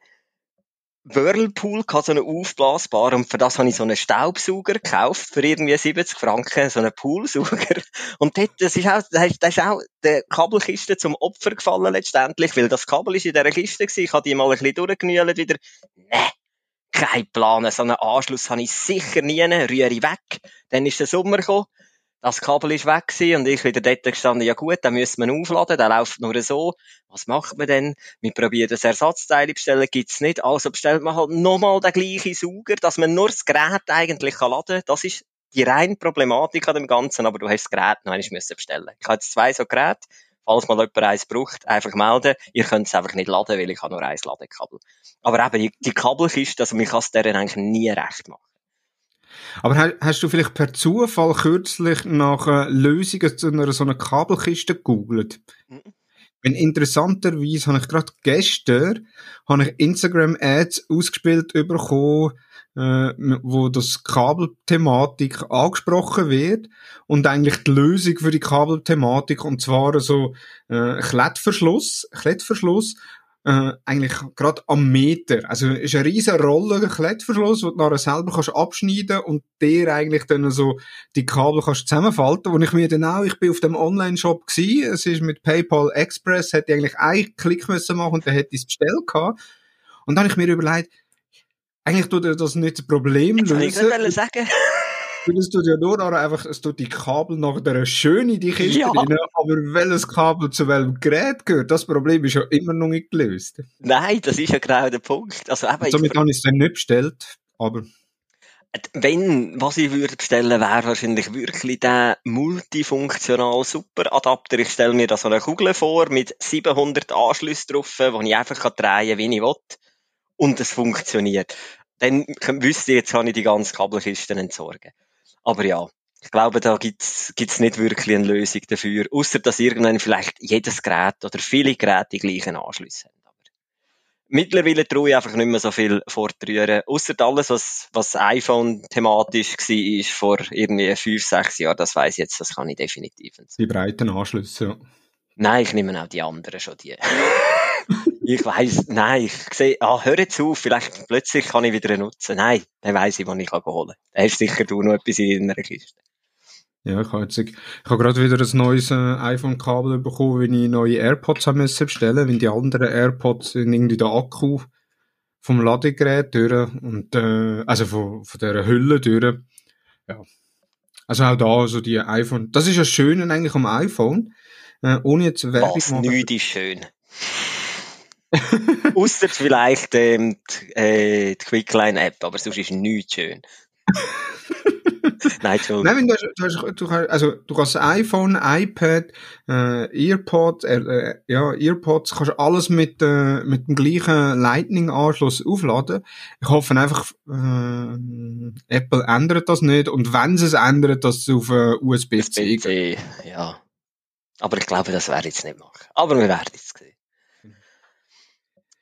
Whirlpool so einen aufblasbaren, und für das habe ich so einen Staubsauger gekauft, für irgendwie 70 Franken, so einen Poolsauger. Und dort, das ist auch, das ist, das ist auch der Kabelkiste zum Opfer gefallen letztendlich, weil das Kabel ist in dieser Kiste gewesen, ich habe die mal ein bisschen durchgenühlt wieder. Nee, kein Plan, so einen Anschluss habe ich sicher nie, rühre ich weg. Dann ist der Sommer gekommen, das Kabel ist weg gewesen und ich wieder dort gestanden, ja gut, dann müssen wir aufladen, der läuft nur so. Was macht man denn? Wir probieren das Ersatzteil bestellen, gibt's nicht. Also bestellt man halt nochmal den gleichen Sauger, dass man nur das Gerät eigentlich kann laden kann. Das ist die reine Problematik an dem Ganzen, aber du hast das Gerät noch einmal müssen bestellen. Ich habe jetzt zwei so Geräte. Falls mal jemand eins braucht, einfach melden. Ihr könnt es einfach nicht laden, weil ich habe nur ein Ladekabel. Aber eben, die, die Kabelkiste, also man kann es deren eigentlich nie recht machen. Aber ha- hast du vielleicht per Zufall kürzlich nach äh, Lösungen zu einer so einer Kabelkiste gegoogelt? Mhm. Wenn interessanterweise habe ich gerade gestern habe ich Instagram-Ads ausgespielt bekommen, äh, wo das Kabelthematik angesprochen wird und eigentlich die Lösung für die Kabelthematik und zwar so äh, Klettverschluss, Klettverschluss, äh, eigentlich gerade am Meter. Also ist ein riesen rollender Klettverschluss, wo du nachher selber kannst abschneiden und der eigentlich dann so die Kabel kannst zusammenfalten. Wo ich mir dann auch, ich bin auf dem Online-Shop gsi, es ist mit PayPal Express, hätte ich eigentlich einen Klick müssen machen und dann hätte ich es bestellt gehabt. Und dann habe ich mir überlegt, eigentlich tut er das nicht das Problem Jetzt wollte ich lösen. sagen. Weil es tut ja nur nachher einfach, es tut die Kabel nachher schön in die Kiste Ja. rein, aber welches Kabel zu welchem Gerät gehört, das Problem ist ja immer noch nicht gelöst. Nein, das ist ja genau der Punkt. Also eben, ich Somit habe ich es dann nicht bestellt, aber Wenn, was ich würde bestellen, wäre wahrscheinlich wirklich der multifunktional Superadapter. Ich stelle mir da so eine Kugel vor mit 700 Anschlüssen drauf, wo ich einfach kann drehen kann, wie ich will. Und es funktioniert. Dann wüsste ich, jetzt kann ich die ganze Kabelkiste entsorgen. Aber ja, ich glaube, da gibt's gibt's nicht wirklich eine Lösung dafür. Außer dass irgendwann vielleicht jedes Gerät oder viele Geräte die gleichen Anschlüsse haben. Aber Mittlerweile traue ich einfach nicht mehr so viel fortrühren. Ausser alles, was, was iPhone thematisch war, vor irgendwie fünf, sechs Jahren, das weiß ich jetzt, das kann ich definitiv nicht. die breiten Anschlüsse, ja. Nein, ich nehme auch die anderen schon die. Ich weiß, nein, ich sehe, ah, hör jetzt auf, vielleicht plötzlich kann ich wieder einen nutzen. Nein, dann weiss ich, wann ich holen kann. Da hast sicher du noch etwas in deiner Kiste. Ja, ich habe jetzt, ich habe gerade wieder ein neues äh, iPhone-Kabel bekommen, wenn ich neue AirPods haben müssen bestellen, wenn die anderen AirPods sind irgendwie der Akku vom Ladegerät durch und äh, also von, von der Hülle durch. Ja. Also auch da, also die iPhone. Das ist ja Schöne eigentlich am iPhone. Äh, ohne jetzt Werbung Was machen. nichts ist schön. Ausser vielleicht ähm, die, äh, die Quickline-App, aber sonst ist nichts schön. Nein. Nein, du, hast- du, hast, also, du kannst iPhone, iPad, äh, Earpods, äh, äh, ja, Earpods, kannst alles mit, äh, mit dem gleichen Lightning-Anschluss aufladen. Ich hoffe einfach, äh, Apple ändert das nicht und wenn sie es ändert, dass es auf äh, USB-C geht. PC, ja. Aber ich glaube, das werde ich jetzt nicht machen. Aber wir werden es sehen.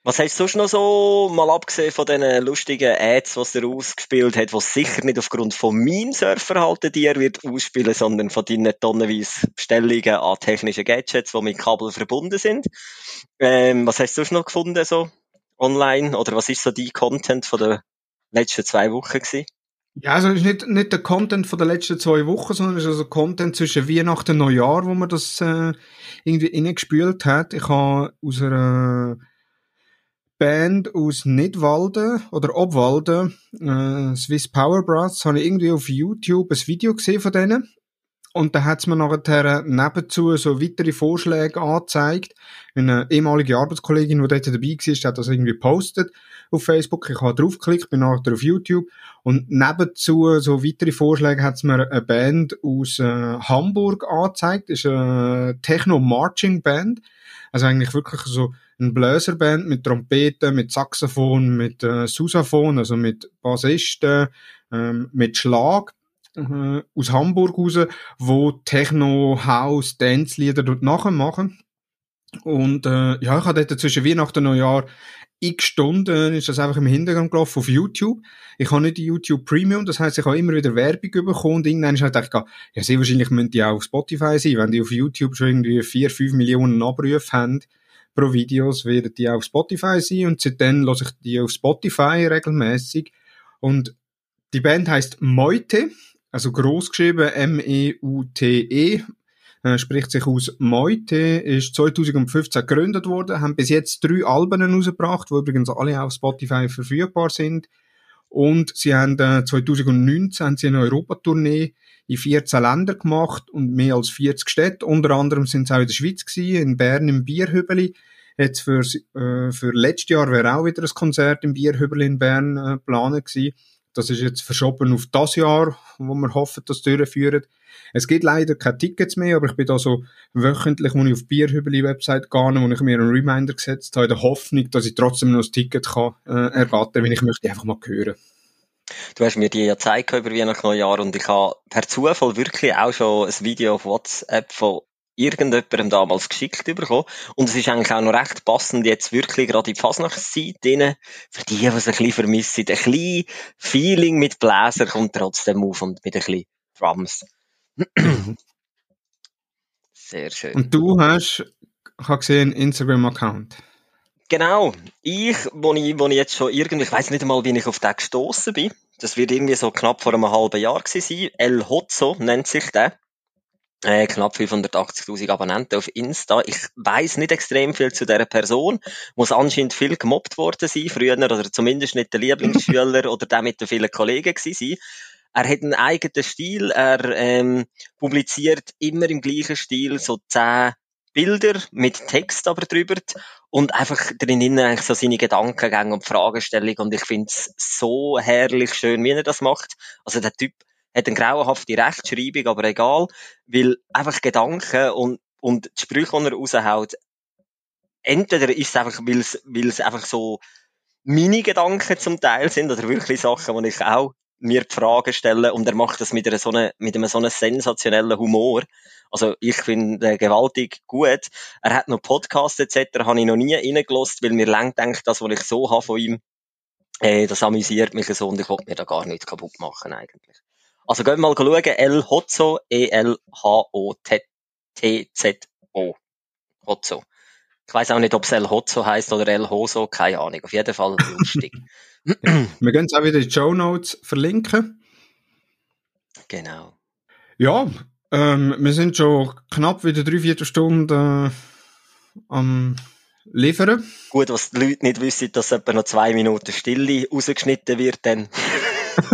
Was hast du sonst noch so, mal abgesehen von diesen lustigen Ads, was er ausgespielt hat, was sicher nicht aufgrund von meinem Surfverhalten dir wird ausspielen, sondern von deinen tonnenweise Bestellungen an technischen Gadgets, die mit Kabel verbunden sind. Ähm, was hast du sonst noch gefunden, so online? Oder was ist so dein Content von den letzten zwei Wochen gewesen? Ja, also es ist nicht, nicht der Content von den letzten zwei Wochen, sondern es ist also Content zwischen Weihnachten und Neujahr, wo man das äh, irgendwie reingespült hat. Ich habe aus einer Band aus Nidwalden oder Obwalden, äh, Swiss Power Brass, habe ich irgendwie auf YouTube ein Video gesehen von denen. Und da hat's mir nachher nebenzu so weitere Vorschläge angezeigt. Eine ehemalige Arbeitskollegin, die dort dabei war, hat das irgendwie gepostet auf Facebook. Ich habe draufgeklickt, bin nachher auf YouTube. Und nebenzu so weitere Vorschläge hat's mir eine Band aus äh, Hamburg angezeigt. Das ist eine Techno-Marching-Band. Also eigentlich wirklich so eine Bläserband mit Trompeten, mit Saxophon, mit äh, Sousaphon, also mit Bassisten, ähm, mit Schlag äh, aus Hamburg raus, wo Techno, House, Dance-Lieder dort nachmachen. Und äh, ja, ich habe dort zwischen Weihnachten und Neujahr x Stunden ist das einfach im Hintergrund gelaufen auf YouTube. Ich habe nicht YouTube Premium, das heißt, ich habe immer wieder Werbung bekommen und irgendwann ist halt gedacht, ja, sehr wahrscheinlich müssen die auch auf Spotify sein, wenn die auf YouTube schon irgendwie 4, 5 Millionen Abrufe haben pro Videos, werden die auf Spotify sein und seitdem lasse ich die auf Spotify regelmäßig und die Band heißt Meute, also groß geschrieben M-E-U-T-E, äh, spricht sich aus Meute, ist 2015 gegründet worden, haben bis jetzt drei Alben rausgebracht, die übrigens alle auf Spotify verfügbar sind. Und sie haben äh, 2019 haben sie eine Europatournee in 14 Ländern gemacht und mehr als 40 Städte. Unter anderem sind sie auch in der Schweiz gewesen, in Bern im Bierhübeli. Jetzt für, äh, für letztes Jahr wäre auch wieder ein Konzert im Bierhübeli in Bern äh, geplant gewesen. Das ist jetzt verschoben auf das Jahr, wo wir hoffen, dass es durchführen. Es gibt leider keine Tickets mehr, aber ich bin da so wöchentlich, wo ich auf die Bierhübeli-Website gehe, wo ich mir einen Reminder gesetzt habe, in der Hoffnung, dass ich trotzdem noch das Ticket kann, äh, ergattern, wenn ich möchte einfach mal hören. Du hast mir die ja gezeigt über Weihnachten Neujahr und ich habe per Zufall wirklich auch schon ein Video auf WhatsApp von irgendjemandem damals geschickt bekommen. Und es ist eigentlich auch noch recht passend jetzt wirklich gerade in die Fasnachtszeit drin. Für die, die es ein bisschen vermissen. Ein bisschen Feeling mit Bläser kommt trotzdem auf und mit ein bisschen Drums. Sehr schön. Und du hast, ich habe gesehen, einen Instagram-Account. Genau. Ich, wo ich, wo ich jetzt schon irgendwie, ich weiß nicht einmal, wie ich auf den gestoßen bin. Das wird irgendwie so knapp vor einem halben Jahr gewesen sein. El Hotzo nennt sich der. Äh, knapp 580.000 Abonnenten auf Insta. Ich weiß nicht extrem viel zu dieser Person. Muss anscheinend viel gemobbt worden sein, früher, oder zumindest nicht der Lieblingsschüler oder der mit den vielen Kollegen gewesen sein. Er hat einen eigenen Stil. Er ähm, publiziert immer im gleichen Stil so zehn Bilder mit Text aber drüber und einfach drinnen eigentlich so seine Gedankengänge und Fragestellungen und ich finde es so herrlich schön, wie er das macht. Also der Typ hat eine grauenhafte Rechtschreibung, aber egal, weil einfach Gedanken und, und die Sprüche, die er raushaut, entweder ist es einfach, weil es einfach so meine Gedanken zum Teil sind oder wirklich Sachen, die ich auch mir die Fragen stelle und er macht das mit, einer so einer, mit einem so einem sensationellen Humor. Also ich finde äh, gewaltig gut. Er hat noch Podcasts etc. habe ich noch nie reingelost, weil mir lang denkt, das, was ich so habe von ihm, äh, das amüsiert mich so und ich wollte mir da gar nichts kaputt machen eigentlich. Also geht mal schauen, El Hotzo, E-L-H-O-T-Z-O. Hotzo. Ich weiß auch nicht, ob es El Hotzo heißt oder El Hoso, keine Ahnung. Auf jeden Fall lustig. Wir können es auch wieder in die Show Notes verlinken. Genau. Ja, ähm, wir sind schon knapp wieder drei, vier Stunden äh, am liefern. Gut, was die Leute nicht wissen, dass etwa noch zwei Minuten Stille rausgeschnitten wird, dann.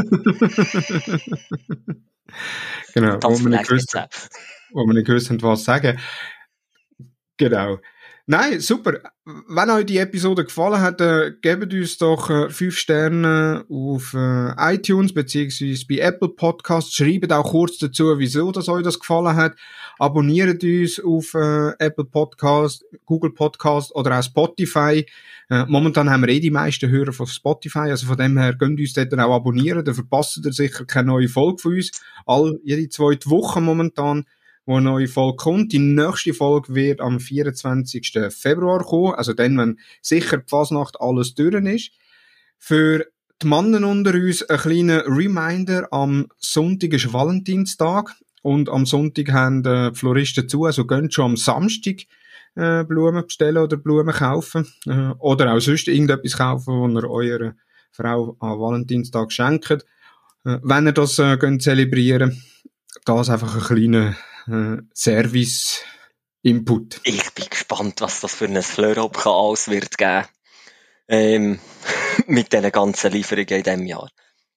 genau, wo wir, nicht gewusst, wo wir nicht gewusst haben, was sagen. Genau. Nein, super. Wenn euch die Episode gefallen hat, äh, gebt uns doch äh, fünf Sterne auf äh, iTunes beziehungsweise bei Apple Podcasts. Schreibt auch kurz dazu, wieso das euch das gefallen hat. Abonniert uns auf äh, Apple Podcast, Google Podcast oder auch Spotify. Äh, momentan haben wir eh die meisten Hörer von Spotify, also von dem her könnt ihr uns dort auch abonnieren. Dann verpasst ihr sicher keine neue Folge von uns. All, jede zweite Woche momentan wo eine neue Folge kommt. Die nächste Folge wird am 24. Februar kommen, also dann, wenn sicher die Fasnacht alles durch ist. Für die Mannen unter uns ein kleiner Reminder, am Sonntag ist Valentinstag und am Sonntag haben die Floristen zu, also könnt schon am Samstag äh, Blumen bestellen oder Blumen kaufen äh, oder auch sonst irgendetwas kaufen, wo ihr eurer Frau am Valentinstag schenkt. Äh, wenn ihr das äh, könnt zelebrieren, das einfach ein kleiner äh, Service-Input. Ich bin gespannt, was das für ein Fleur-Up alles wird geben. Ähm, mit diesen ganzen Lieferungen in diesem Jahr.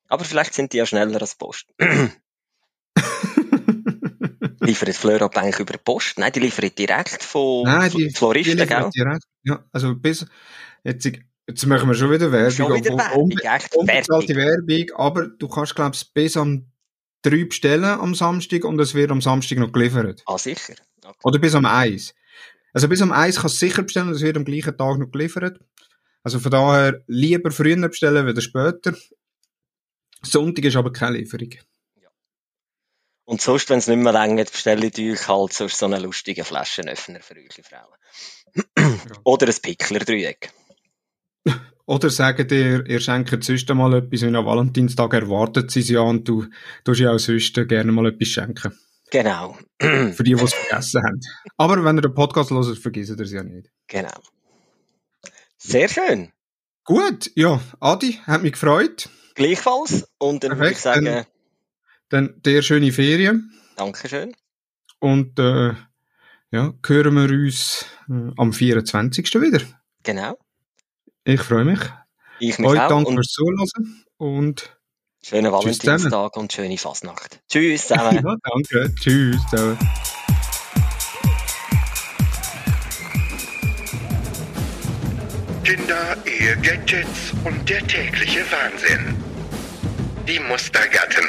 Aber vielleicht sind die ja schneller als Post. liefert Fleur-Up eigentlich über Post? Nein, die liefern direkt von Nein, die, Floristen, die gell? direkt. Ja, also bis, jetzt, jetzt machen wir schon wieder Werbung. Schon wieder Werbung, echt Werbung. Werbung, aber du kannst, glaubst bis am drei bestellen am Samstag und es wird am Samstag noch geliefert. Ah, sicher. Okay. Oder bis am eins. Also bis am eins kannst du sicher bestellen und es wird am gleichen Tag noch geliefert. Also von daher lieber früher bestellen, wieder später. Sonntag ist aber keine Lieferung. Und sonst, wenn es nicht mehr länger bestelle ich euch halt sonst so einen lustigen Flaschenöffner für eure Frauen. Oder ein Pickler-Dreieck. Oder sagt ihr, ihr schenkt sonst einmal etwas, und am Valentinstag erwartet sie es ja und du tust ja auch sonst gerne mal etwas schenken. Genau. Für die, die es vergessen haben. Aber wenn ihr den Podcast hört, vergisst ihr es ja nicht. genau. Sehr schön. Gut, ja, Adi, hat mich gefreut. Gleichfalls. Und dann würde ich Perfekt, sagen, Dann dir schöne Ferien. Dankeschön. Und äh, ja, hören wir uns äh, am 24. wieder. Genau. Ich freue mich. Ich mich Euch auch. danke Und fürs Zuhören. Und schönen zusammen. Valentinstag und schöne Fastnacht. Tschüss zusammen. ja, danke. Tschüss. Ciao. Kinder, Ehe, Gadgets und der tägliche Wahnsinn. Die Mustergatten.